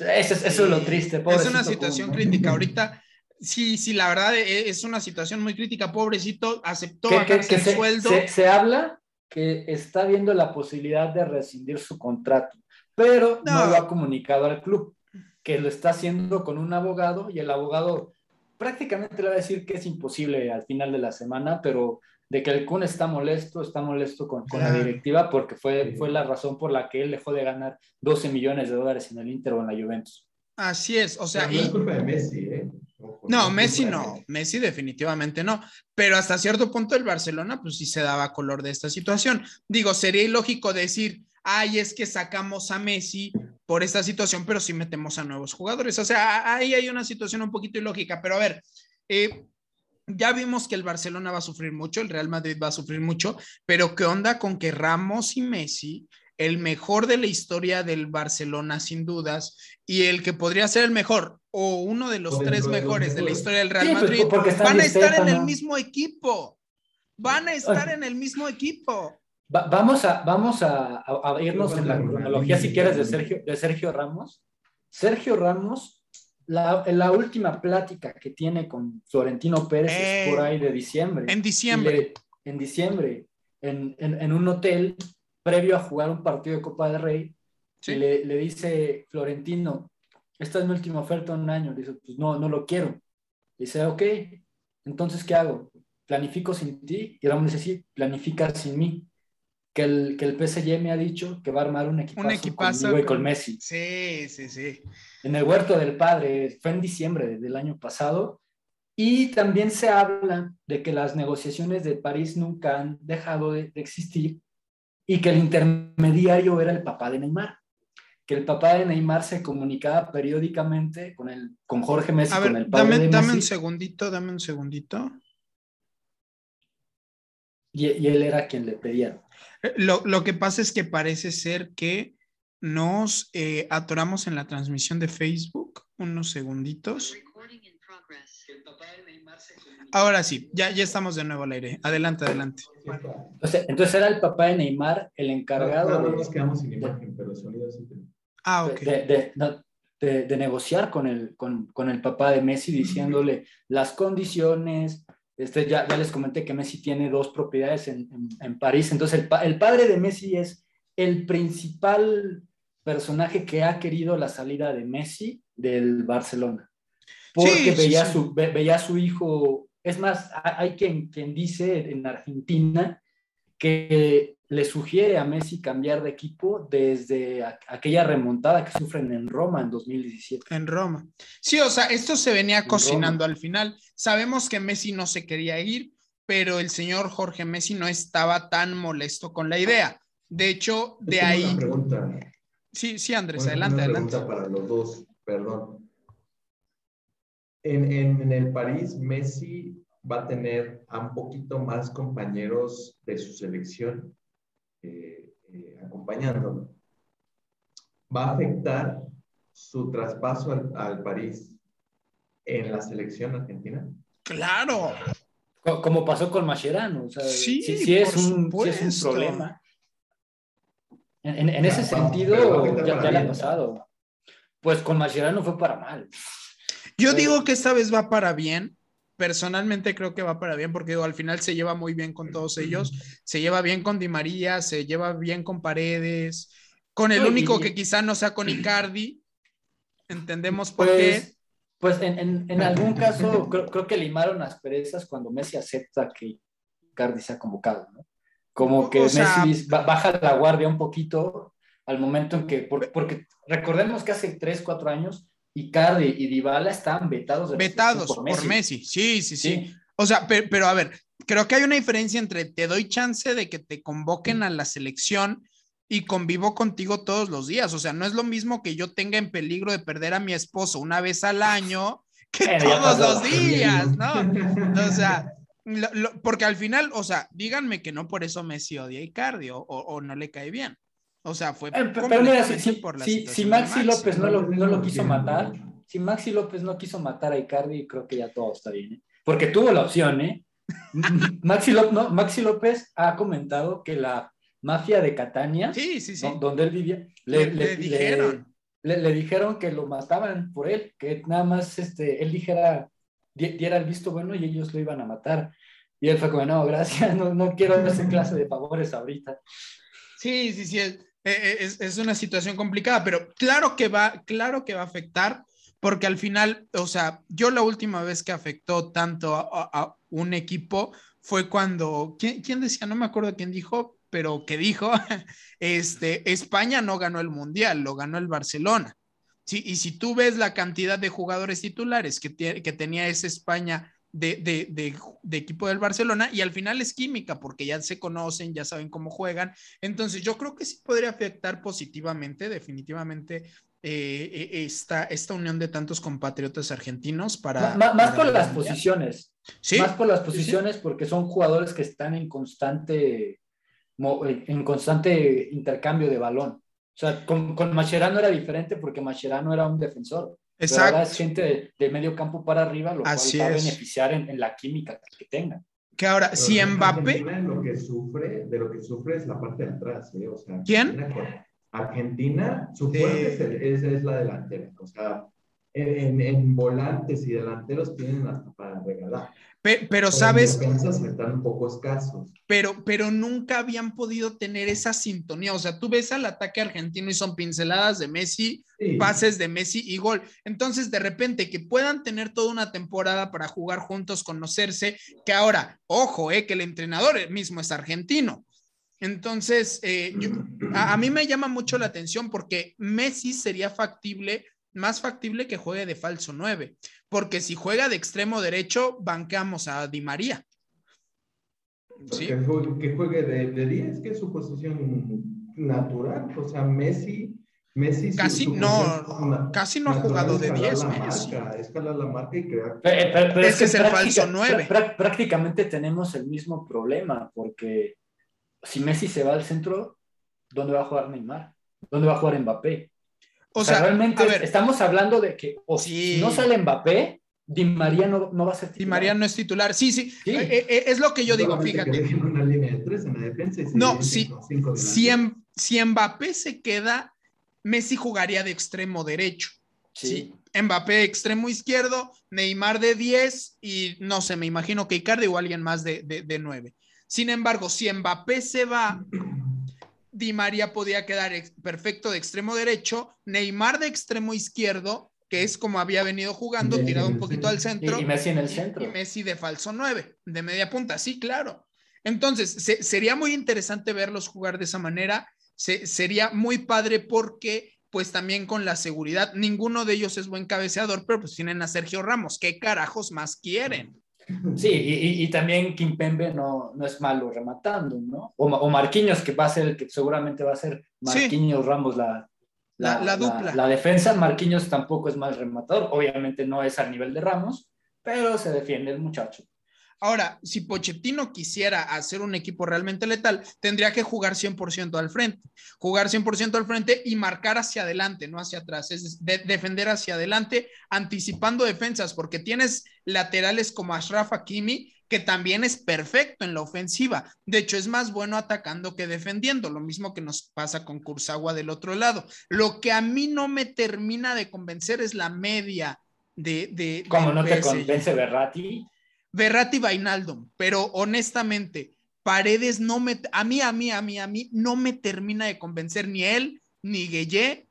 Eso, es, eso es lo triste. Es una Kun, situación ¿no? crítica. Ahorita, sí, sí, la verdad e- es una situación muy crítica. Pobrecito, aceptó Que, que- bajarse que el se, sueldo. se- se habla que está viendo la posibilidad de rescindir su contrato, pero no, No. lo ha comunicado al club, que lo está haciendo con un abogado y el abogado prácticamente le va a decir que es imposible al final de la semana, pero de que el Kun está molesto, está molesto con, con la directiva porque fue, Sí. fue la razón por la que él dejó de ganar 12 millones de dólares en el Inter o en la Juventus. Así es, o sea, Pero no es culpa de Messi, ¿eh? Ojo, No, es Messi de no, Messi definitivamente no, pero hasta cierto punto el Barcelona pues sí se daba color de esta situación. Digo, sería ilógico decir, ay, es que sacamos a Messi por esta situación, pero sí metemos a nuevos jugadores. O sea, ahí hay una situación un poquito ilógica, pero a ver, eh, ya vimos que el Barcelona va a sufrir mucho, el Real Madrid va a sufrir mucho, pero ¿qué onda con que Ramos y Messi, el mejor de la historia del Barcelona sin dudas, y el que podría ser el mejor o uno de los tres mejores de la historia del Real pues, Madrid, van a estar en el mismo equipo? Van a estar en el mismo equipo. vamos a, vamos a, irnos en la cronología, si quieres, de Sergio, de Sergio Ramos. Sergio Ramos, la, la última plática que tiene con Florentino Pérez es por ahí de diciembre. En diciembre. en diciembre, en, en, un hotel, previo a jugar un partido de Copa del Rey, le, le, dice Florentino, esta es mi última oferta en un año. Dice, pues no, no lo quiero. Dice, ok, entonces, ¿qué hago? planifico sin ti, y Ramón dice, sí, planifica sin mí. Que el, que el PSG me ha dicho que va a armar un equipazo, un equipazo con, con Messi. Sí, sí, sí. En el Huerto del Padre, fue en diciembre del año pasado. Y también se habla de que las negociaciones de París nunca han dejado de, existir y que el intermediario era el papá de Neymar. Que el papá de Neymar se comunicaba periódicamente con, el, con Jorge Messi, con el padre dame, Dame un segundito, dame un segundito y, él era quien le pedía. Eh, lo, que pasa es que parece ser que nos eh, atoramos en la transmisión de Facebook unos segunditos. Ahora sí, ya, ya estamos de nuevo al aire. Adelante, adelante. Entonces, era el papá de Neymar el encargado. No, nos quedamos sin imagen, pero sonido sí. Ah, ok. De, negociar con el, con, con el papá de Messi diciéndole las condiciones, este, ya, ya, les comenté que Messi tiene dos propiedades en, en, París. Entonces, el, el, padre de Messi es el principal personaje que ha querido la salida de Messi del Barcelona. Porque veía, Su, veía a su hijo. Es más, hay quien, quien dice en Argentina que le sugiere a Messi cambiar de equipo desde aquella remontada que sufren en Roma en 2017. En Roma. Sí, o sea, esto se venía cocinando al final. Sabemos que Messi no se quería ir, pero el señor Jorge Messi no estaba tan molesto con la idea. De hecho, de ahí... Una pregunta. Sí, sí, Andrés, adelante, una pregunta para los dos, perdón. En, en, en el París, Messi va a tener a un poquito más compañeros de su selección eh, eh, acompañándolo. ¿Va a afectar su traspaso al, París en la selección argentina? Claro. Como pasó con Mascherano. sí, sí, es un, es un, problema. En, ese sentido, ya, le ha pasado. Pues con Mascherano fue para mal. Yo digo que esta vez va para bien, personalmente creo que va para bien porque al final se lleva muy bien con todos ellos, se lleva bien con Di María, se lleva bien con Paredes, con el único que quizá no sea con Icardi, entendemos por qué. Pues, pues en, en, algún (laughs) caso creo, que limaron las perezas cuando Messi acepta que Icardi sea convocado, ¿no? Como que Messi baja la guardia un poquito al momento en que, porque recordemos que hace 3, 4 años Icardi y Dybala están vetados. vetados por Messi. Sí, sí, sí, O sea, pero, a ver, creo que hay una diferencia entre te doy chance de que te convoquen a la selección y convivo contigo todos los días. O sea, no es lo mismo que yo tenga en peligro de perder a mi esposo una vez al año que todos los días, ¿no? O sea, porque al final, o sea, díganme que no por eso Messi odia a Icardi o no le cae bien. O sea, fue eh, pero mira, si, por la si, si Maxi, López no lo, no lo, quiso matar, si Maxi López no quiso matar a Icardi, creo que ya todo está bien. ¿eh? Porque tuvo la opción, ¿eh? (laughs) Maxi, López, no, Maxi López ha comentado que la mafia de Catania, sí, sí, sí. donde él vivía, le, le, dijeron. Le, dijeron que lo mataban por él, que nada más este, él dijera, diera el visto bueno y ellos lo iban a matar. Y él fue como, no, gracias, (laughs) no, no quiero esa clase de favores ahorita. Sí, sí, sí. Eh, eh, es, es, una situación complicada, pero claro que va, claro que va a afectar, porque al final, o sea, yo la última vez que afectó tanto a, un equipo fue cuando, ¿quién, decía? No me acuerdo quién dijo, pero que dijo, (laughs) este, España no ganó el Mundial, lo ganó el Barcelona. Sí, y si tú ves la cantidad de jugadores titulares que, que tenía esa España de, de, de, de, equipo del Barcelona y al final es química porque ya se conocen, ya saben cómo juegan. Entonces yo creo que sí podría afectar positivamente, definitivamente, eh, esta, esta unión de tantos compatriotas argentinos para... más, por las posiciones. Sí. Más por las sí. posiciones, porque son jugadores que están en constante, en constante intercambio de balón. O sea, con, con Mascherano era diferente porque Mascherano era un defensor. Pero ahora Exacto. es gente de, de medio campo para arriba, lo Así cual va a es. beneficiar en, en la química que tengan. Que ahora, Pero si Argentina Mbappé, Lo que sufre, de lo que sufre es la parte de atrás, ¿eh? O sea, ¿Quién? Argentina, su fuerte es, el- es- es la delantera. O sea, en, en volantes y delanteros tienen hasta para regalar. Pe- pero Pero sabes, defensas están un poco escasos. pero, pero nunca habían podido tener esa sintonía. O sea, tú ves al ataque argentino y son pinceladas de Messi, Sí. pases de Messi y gol. Entonces, de repente, que puedan tener toda una temporada para jugar juntos, conocerse, que ahora, ojo, eh, que el entrenador mismo es argentino. Entonces, eh, yo- a, a mí me llama mucho la atención porque Messi sería factible, más factible que juegue de falso 9, porque si juega de extremo derecho, banqueamos a Di María. Sí. Que juegue, que juegue de, de 10, que es su posición natural. O sea, Messi. Messi su- Casi su no, posición na- casi no ha jugado es de jalar 10 la Messi. marca, Es jalar la marca y crear. Pero- pero- pero Ese que es el práctica- falso nueve. prá- Prácticamente tenemos el mismo problema, porque si Messi se va al centro, ¿dónde va a jugar Neymar? ¿Dónde va a jugar Mbappé? O sea, realmente a ver, estamos hablando de que o Sí. si no sale Mbappé, Di María no, no va a ser Di titular. María no es titular. Sí, sí, Sí. eh, eh, es lo que yo digo, fíjate. dejen una línea de tres en la defensa y se No, si, si Mbappé se queda, Messi jugaría de extremo derecho. Sí. Mbappé extremo izquierdo, Neymar de 10 y no sé, me imagino que Icardi o alguien más de, de, de 9. Sin embargo, si Mbappé se va, Di María podía quedar perfecto de extremo derecho, Neymar de extremo izquierdo, que es como había venido jugando, tirado un poquito al centro. Y, Messi en el centro. Y Messi de falso 9, de media punta, sí, claro. Entonces, se- sería muy interesante verlos jugar de esa manera. Se- sería muy padre porque, pues también con la seguridad, ninguno de ellos es buen cabeceador, pero pues tienen a Sergio Ramos. ¿Qué carajos más quieren? Sí, y, y- también Kimpembe no, no es malo rematando, ¿no? O, o Marquinhos, que va a ser el que seguramente va a ser Marquinhos Ramos la, La- la dupla. La, defensa, Marquinhos tampoco es mal rematador, obviamente no es al nivel de Ramos, pero se defiende el muchacho. Ahora, si Pochettino quisiera hacer un equipo realmente letal, tendría que jugar 100% al frente, jugar 100% al frente y marcar hacia adelante, no hacia atrás, es de- defender hacia adelante, anticipando defensas, porque tienes laterales como Ashraf Hakimi, que también es perfecto en la ofensiva. De hecho, es más bueno atacando que defendiendo, lo mismo que nos pasa con Kurzawa del otro lado. Lo que a mí no me termina de convencer es la media de... de Como no te convence Berratti, Berratti y Vainaldum, pero honestamente, Paredes no me, a mí, a mí, a mí, a mí, no me termina de convencer ni él, ni Gueye,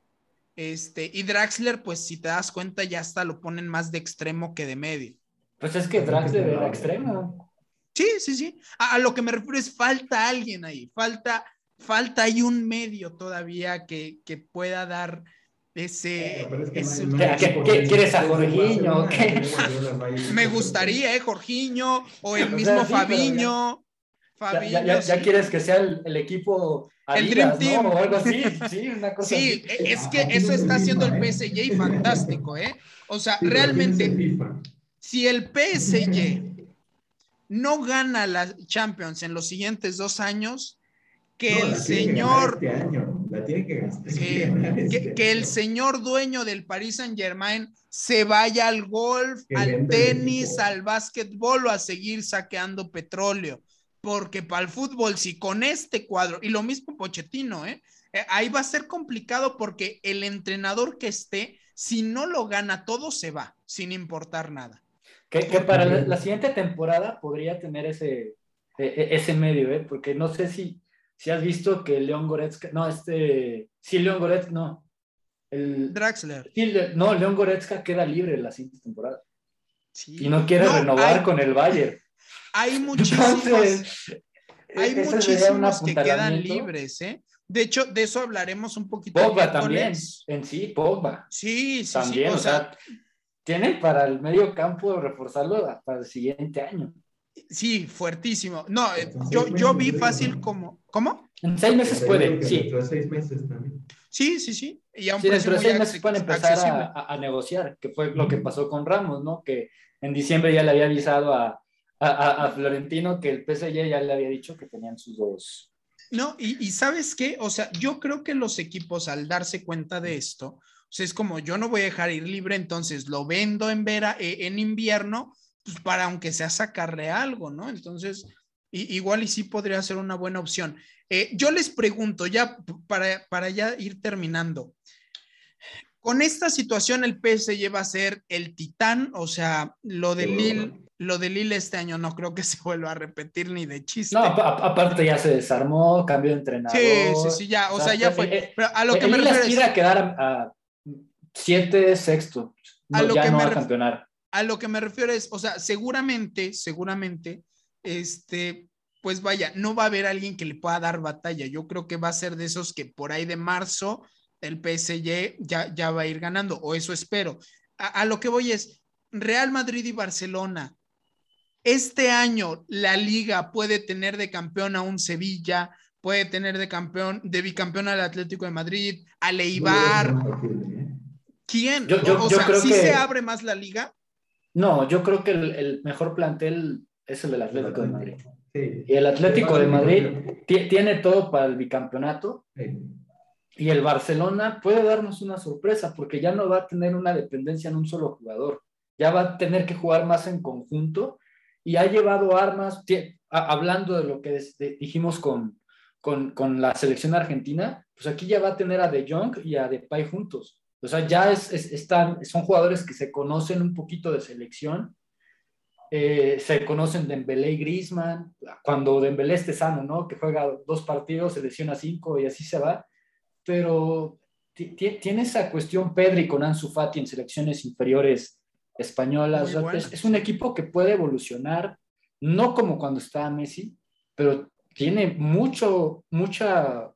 este, y Draxler, pues si te das cuenta, ya hasta lo ponen más de extremo que de medio. pues es que Draxler era extremo. Sí, sí, sí. A, a lo que me refiero es falta alguien ahí, falta, falta hay un medio todavía que, que pueda dar ese, Pero es que ese- no hay- no hay ¿Qué- equipo qué- que- quieres a Jorginho? me gustaría, eh, Jorginho, o el O sea, mismo sí, Fabiño. Ya, quieres que sea el, el equipo El Adidas, Dream Team. ¿no? O algo así, sí, una (laughs) cosa Sí, así. es que eso está haciendo el PSG y fantástico, ¿eh? O sea, realmente, ¿quién es el si el PSG no gana la Champions en los siguientes dos años, que No, el señor, Este año. Tiene que gastar. Sí, (laughs) que, que el señor dueño del Paris Saint Germain se vaya al golf, Que al tenis, al básquetbol o a seguir saqueando petróleo. Porque para el fútbol, si con este cuadro, y lo mismo Pochettino, ¿eh? Eh, ahí va a ser complicado porque el entrenador que esté, si no lo gana, todo se va, sin importar nada. Que, que para la, la siguiente temporada podría tener ese, e- e- ese medio, ¿eh? Porque no sé si, si has visto que León Goretzka, no, este, sí, León Goretzka, no. El, Draxler. sí, Le- no, León Goretzka queda libre la siguiente temporada Sí. y no quiere No, renovar hay- con el Bayern. Hay (laughs) muchísimos. Entonces, Hay sería un muchísimos que quedan libres, ¿eh? De hecho, de eso hablaremos un poquito. Pogba también, en sí, Pogba. Sí, sí, también, sí. o sea, tienen para el medio campo reforzarlo para el siguiente año. Sí, fuertísimo. No, eh, yo, yo vi fácil como. ¿Cómo? En seis meses puede, sí. Dentro de seis meses también. Sí, sí, sí. Y a un Sí, dentro de seis meses pueden empezar accesible. a, a- a negociar, que fue lo que pasó con Ramos, ¿no? Que en diciembre ya le había avisado a, a, Florentino que el PSG ya le había dicho que tenían sus dos. No, y, y, sabes qué, o sea, yo creo que los equipos al darse cuenta de esto, o sea, es como yo no voy a dejar ir libre, entonces lo vendo en, vera, eh, en invierno, pues para aunque sea sacarle algo, ¿no? Entonces, igual y sí podría ser una buena opción. Eh, yo les pregunto, ya para, para ya ir terminando, con esta situación el PSG va a ser el titán, o sea, lo de Lille, lo de Lille este año no creo que (laughs) se vuelva a repetir ni de chiste. No, aparte ya se desarmó, cambió de entrenador. Sí, sí, sí, ya, o, sea, ya fue. Eh, Pero a lo que me refiero es... a quedar a, siete sexto, a lo ya que no me a campeonar. A lo que me refiero es, o sea, seguramente, seguramente, este, pues vaya, no va a haber alguien que le pueda dar batalla. Yo creo que va a ser de esos que por ahí de marzo el PSG ya, ya va a ir ganando, o eso espero. A, lo que voy es, Real Madrid y Barcelona, este año la liga puede tener de campeón a un Sevilla, puede tener de campeón, de bicampeón al Atlético de Madrid, a Leibar. ¿Quién? Yo, o sea, ¿sí se abre más la liga? No, yo creo que el, mejor plantel es el del Atlético de Madrid. Y el Atlético de Madrid tiene todo para el bicampeonato. Y el Barcelona puede darnos una sorpresa porque ya no va a tener una dependencia en un solo jugador. Ya va a tener que jugar más en conjunto y ha llevado armas, hablando de lo que dijimos con, con, la selección argentina, pues aquí ya va a tener a De Jong y a Depay juntos. O sea, ya es, están, son jugadores que se conocen un poquito de selección, eh, se conocen Dembélé y Griezmann, cuando Dembélé esté sano, ¿no? Que juega dos partidos, se lesiona cinco y así se va pero tiene esa cuestión Pedri con Ansu Fati en selecciones inferiores españolas. es, un equipo que puede evolucionar, no como cuando estaba Messi, pero tiene mucho, mucha,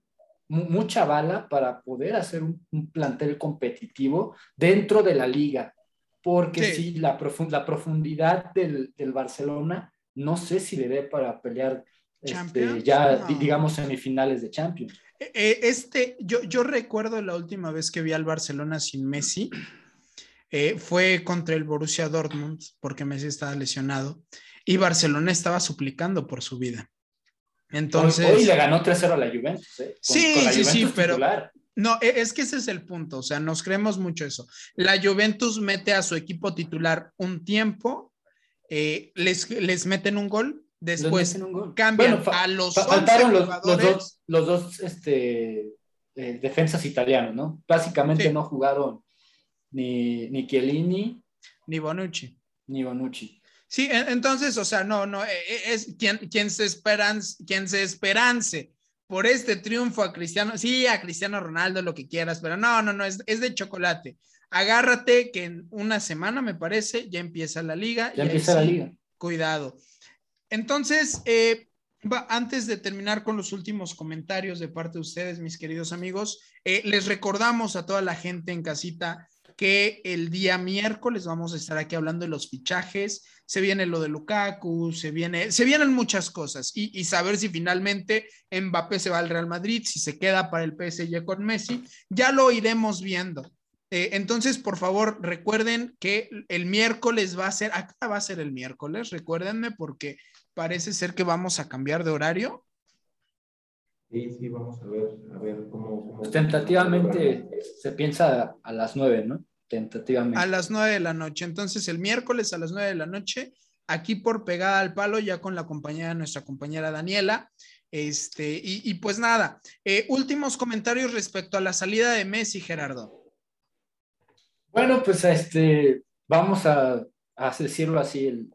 mucha bala para poder hacer un, plantel competitivo dentro de la liga. Porque sí, la, la, profundidad del, del, Barcelona, no sé si le dé para pelear este, ya, digamos, semifinales de Champions. Eh, eh, este, yo, yo recuerdo la última vez que vi al Barcelona sin Messi, eh, fue contra el Borussia Dortmund, porque Messi estaba lesionado, y Barcelona estaba suplicando por su vida. Entonces. Hoy, le ganó 3-0 a la Juventus. sí, sí, sí, pero. No, e, es que ese es el punto, o sea, nos creemos mucho eso. La Juventus mete a su equipo titular un tiempo, les, les meten un gol Después cambian a los faltaron los, dos, los dos este, eh, defensas italianos, ¿no? Básicamente no jugaron ni, ni Chiellini ni Bonucci. Ni Bonucci. Sí, entonces, o sea, no, no, e, e, es quien, quien se esperance, quien se esperance por este triunfo a Cristiano, sí, a Cristiano Ronaldo, lo que quieras, pero no, no, no, es, es de chocolate. Agárrate que en una semana, me parece, ya empieza la liga. Ya empieza la liga. Cuidado. Entonces, eh, antes de terminar con los últimos comentarios de parte de ustedes, mis queridos amigos, eh, les recordamos a toda la gente en casita que el día miércoles vamos a estar aquí hablando de los fichajes. Se viene lo de Lukaku, se, viene, se vienen muchas cosas y, saber si finalmente Mbappé se va al Real Madrid, si se queda para el PSG con Messi, ya lo iremos viendo. Eh, entonces, por favor, recuerden que el miércoles va a ser, acá va a ser el miércoles, recuérdenme porque parece ser que vamos a cambiar de horario. Sí, sí, vamos a ver, a ver cómo... Pues tentativamente se piensa a las nueve, ¿no? Tentativamente. A las nueve de la noche. Entonces, el miércoles a las nueve de la noche, aquí por pegada al palo, ya con la compañía de nuestra compañera Daniela. Este, y, pues nada, eh, últimos comentarios respecto a la salida de Messi, Gerardo. Bueno, pues este, vamos a, a decirlo así, el,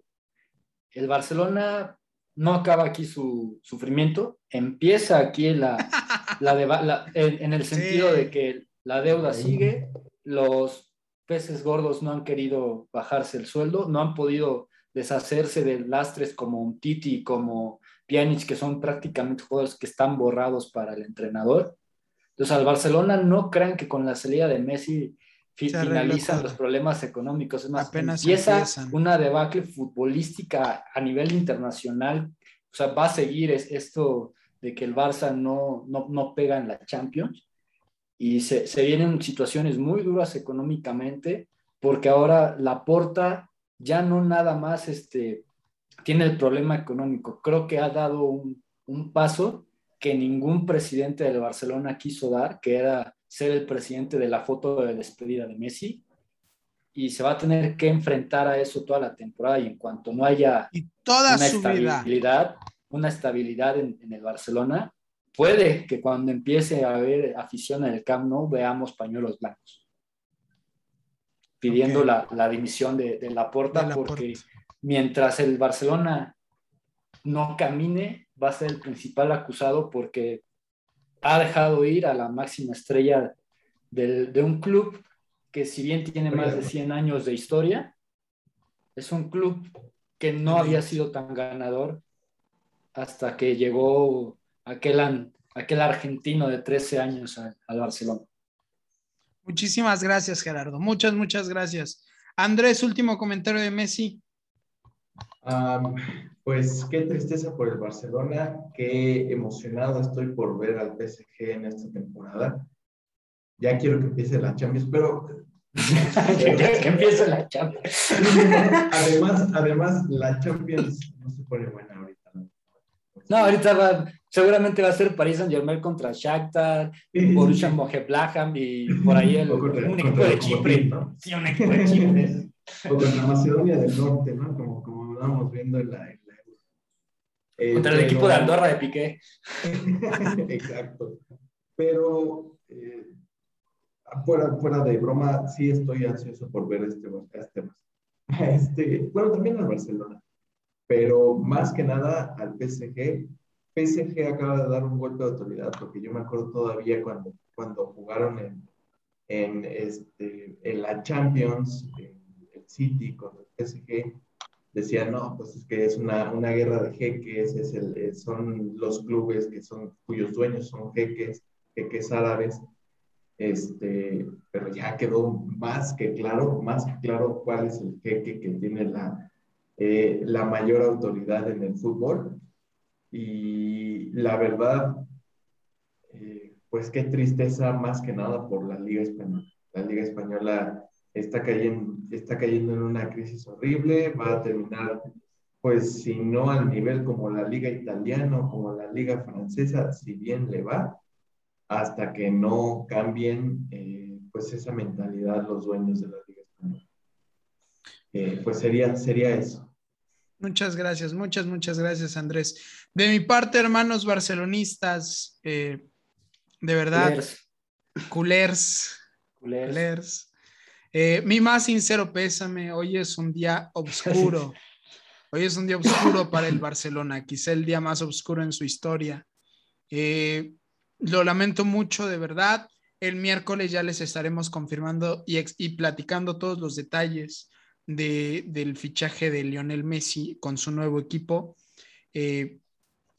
el Barcelona no acaba aquí su sufrimiento, empieza aquí la, (laughs) la, en, el sentido de que la deuda sigue, los peces gordos no han querido bajarse el sueldo, no han podido deshacerse de lastres como un Titi, como Pjanic, que son prácticamente jugadores que están borrados para el entrenador. Entonces, al Barcelona no crean que con la salida de Messi finalizan los problemas económicos. Es más, Apenas empieza una debacle futbolística a nivel internacional. O sea, va a seguir esto de que el Barça no, no, no pega en la Champions y se, se, vienen situaciones muy duras económicamente porque ahora la porta ya no nada más este, tiene el problema económico. Creo que ha dado un, un paso que ningún presidente del Barcelona quiso dar, que era ser el presidente de la foto de despedida de Messi. Y se va a tener que enfrentar a eso toda la temporada y en cuanto no haya y toda una estabilidad, una estabilidad en, en, el Barcelona, puede que cuando empiece a haber afición en el Camp Nou veamos pañuelos blancos pidiendo okay. la, la, dimisión de, de la porta porque mientras el Barcelona no camine va a ser el principal acusado porque ha dejado ir a la máxima estrella de, de un club que si bien tiene más de 100 años de historia, es un club que no había sido tan ganador hasta que llegó aquel, aquel argentino de 13 años al, al Barcelona. Muchísimas gracias, Gerardo. Muchas, muchas gracias. Andrés, último comentario de Messi. Um, pues qué tristeza por el Barcelona, qué emocionado estoy por ver al PSG en esta temporada. Ya quiero que empiece la Champions, pero... (laughs) que empiece la Champions. además, además, la Champions no se pone buena ahorita. ¿no? No, ahorita va, seguramente va a ser París Saint Germain contra Shakhtar, sí, Borussia sí. Mönchengladbach y por ahí el, contra, un equipo de Chipre. ¿no? Sí, un equipo de Chipre. O contra Macedonia del Norte, ¿no? Como, como estábamos viendo en la... Eh, contra el equipo de Andorra de Piqué. (laughs) Exacto. Pero eh, fuera, fuera de broma, sí estoy ansioso por ver este, este, (laughs) este bueno, también al Barcelona, pero más que nada al PSG. PSG acaba de dar un golpe de autoridad, porque yo me acuerdo todavía cuando, cuando jugaron en, en, este, en la Champions, en el City contra el PSG, decían, no, pues es que es una, una guerra de jeques, es el, son los clubes que son, cuyos dueños son jeques, jeques árabes, este, pero ya quedó más que claro, más que claro cuál es el jeque que tiene la, eh, la mayor autoridad en el fútbol. Y la verdad, eh, pues qué tristeza más que nada por la Liga Española. La Liga Española está cayendo, está cayendo en una crisis horrible, va a terminar, pues si no al nivel como la Liga Italiana o como la Liga Francesa, si bien le va, hasta que no cambien eh, pues esa mentalidad los dueños de la Liga Española. Eh, pues sería, sería eso. Muchas gracias, muchas, muchas gracias, Andrés. De mi parte, hermanos barcelonistas, eh, de verdad, culers, culers, culers. Eh, mi más sincero pésame, hoy es un día oscuro. (laughs) Hoy es un día oscuro para el Barcelona, quizá el día más oscuro en su historia. Eh, lo lamento mucho, de verdad. El miércoles ya les estaremos confirmando y, y platicando todos los detalles de, del fichaje de Lionel Messi con su nuevo equipo. Eh,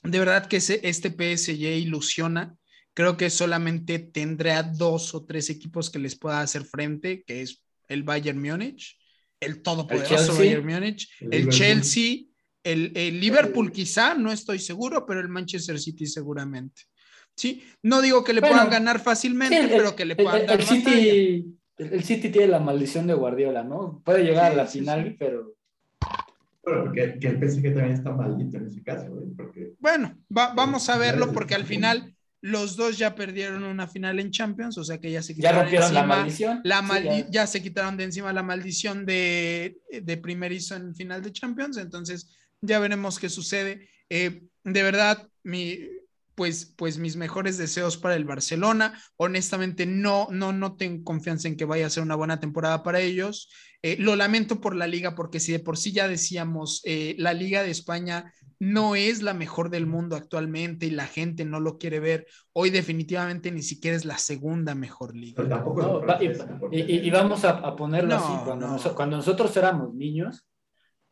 de verdad que ese, este PSG ilusiona. Creo que solamente tendrá dos o tres equipos que les pueda hacer frente, que es el Bayern Múnich, el todopoderoso el Bayern Múnich, el, el Chelsea, el, el, Liverpool quizá, no estoy seguro, pero el Manchester City seguramente. Sí, no digo que le bueno, puedan ganar fácilmente, sí, pero que le puedan dar City, el City tiene la maldición de Guardiola, ¿no? Puede llegar sí, a la final, sí, pero bueno, porque que el PSG también está maldito en ese caso, ¿eh? porque... Bueno, va, vamos a verlo porque al final los dos ya perdieron una final en Champions, o sea que ya se quitaron ya rompieron encima, la maldición. La maldi sí, ya. ya. se quitaron de encima la maldición de, de primerizo en final de Champions, entonces ya veremos qué sucede. Eh, de verdad, mi, pues, pues mis mejores deseos para el Barcelona. Honestamente, no, no, no tengo confianza en que vaya a ser una buena temporada para ellos. Eh, lo lamento por la liga, porque si de por sí ya decíamos, eh, la liga de España no es la mejor del mundo actualmente y la gente no lo quiere ver. Hoy definitivamente ni siquiera es la segunda mejor liga. No, y, y, y, vamos a, a ponerlo no, así, cuando, no. nos, cuando nosotros éramos niños,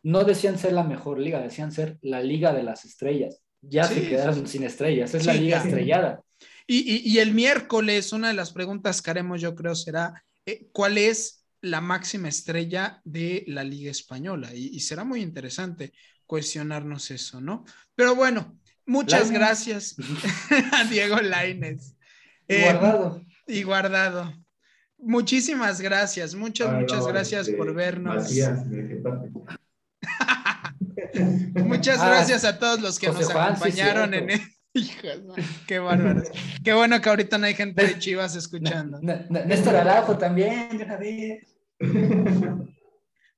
no decían ser la mejor liga, decían ser la liga de las estrellas ya sí, se quedaron sí. sin estrellas, es sí, la liga estrellada. Y, y, y, el miércoles, una de las preguntas que haremos, yo creo, será: eh, ¿cuál es la máxima estrella de la Liga Española? Y, y será muy interesante cuestionarnos eso, ¿no? Pero bueno, muchas Lainez. gracias (laughs) a Diego Laines. Y eh, guardado. Y guardado. Muchísimas gracias, muchas, Ay, muchas no, gracias este, por vernos. Macías, (laughs) Muchas Ah, gracias a todos los que José nos Juan, sí, acompañaron en. (laughs) Hijas, man, qué bárbaro. Qué bueno que ahorita no hay gente de Chivas escuchando. N- N- Néstor Araujo también, de una vez.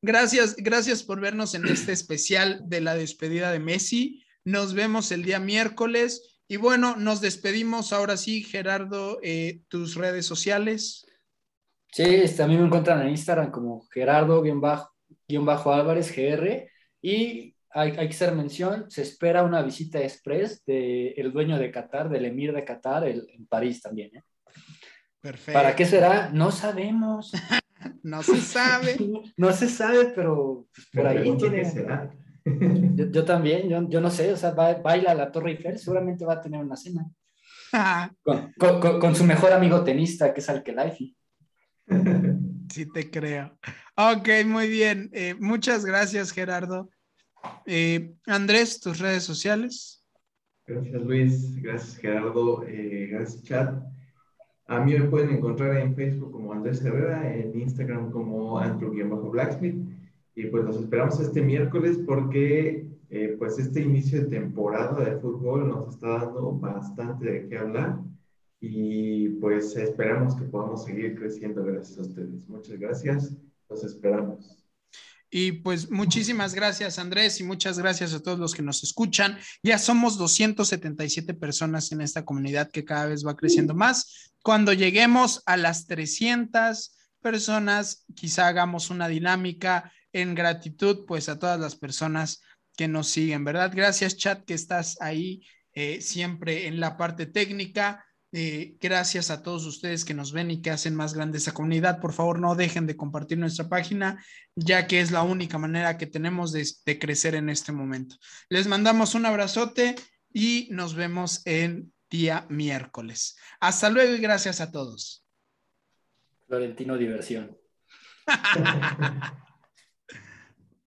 Gracias, gracias por vernos en este especial de la despedida de Messi. Nos vemos el día miércoles. Y bueno, nos despedimos ahora sí, Gerardo, eh, tus redes sociales. Sí, este, a mí me encuentran en Instagram como Gerardo-Álvarez GR y hay, hay que hacer mención, se espera una visita express del dueño de Qatar, del emir de Qatar, el- en París también. ¿eh? Perfecto. ¿Para qué será? No sabemos. (laughs) (laughs) No se sabe. No se sabe, pero pues, por ahí tiene. será. (laughs) Yo, yo también, yo, yo no sé, o sea, va, baila a la Torre Eiffel, seguramente va a tener una cena con, con- con- con su mejor amigo tenista, que es Al-Khelaifi. (laughs) Sí, te creo. Ok, muy bien. Eh, muchas gracias, Gerardo. Eh, Andrés, tus redes sociales. Gracias Luis, gracias Gerardo, eh, gracias chat. A mí me pueden encontrar en Facebook como Andrés Herrera, en Instagram como Andrew-Blacksmith. Y pues los esperamos este miércoles porque eh, pues este inicio de temporada de fútbol nos está dando bastante de qué hablar. Y pues esperamos que podamos seguir creciendo gracias a ustedes. Muchas gracias, los esperamos. Y pues muchísimas gracias, Andrés, y muchas gracias a todos los que nos escuchan. Ya somos 277 personas en esta comunidad que cada vez va creciendo más. Cuando lleguemos a las 300 personas, quizá hagamos una dinámica en gratitud, pues a todas las personas que nos siguen, ¿verdad? Gracias, chat, que estás ahí eh, siempre en la parte técnica. Eh, gracias a todos ustedes que nos ven y que hacen más grande esa comunidad. Por favor, no dejen de compartir nuestra página ya que es la única manera que tenemos de, de, crecer en este momento. Les mandamos un abrazote y nos vemos el día miércoles. Hasta luego y gracias a todos. Florentino Diversión. (laughs)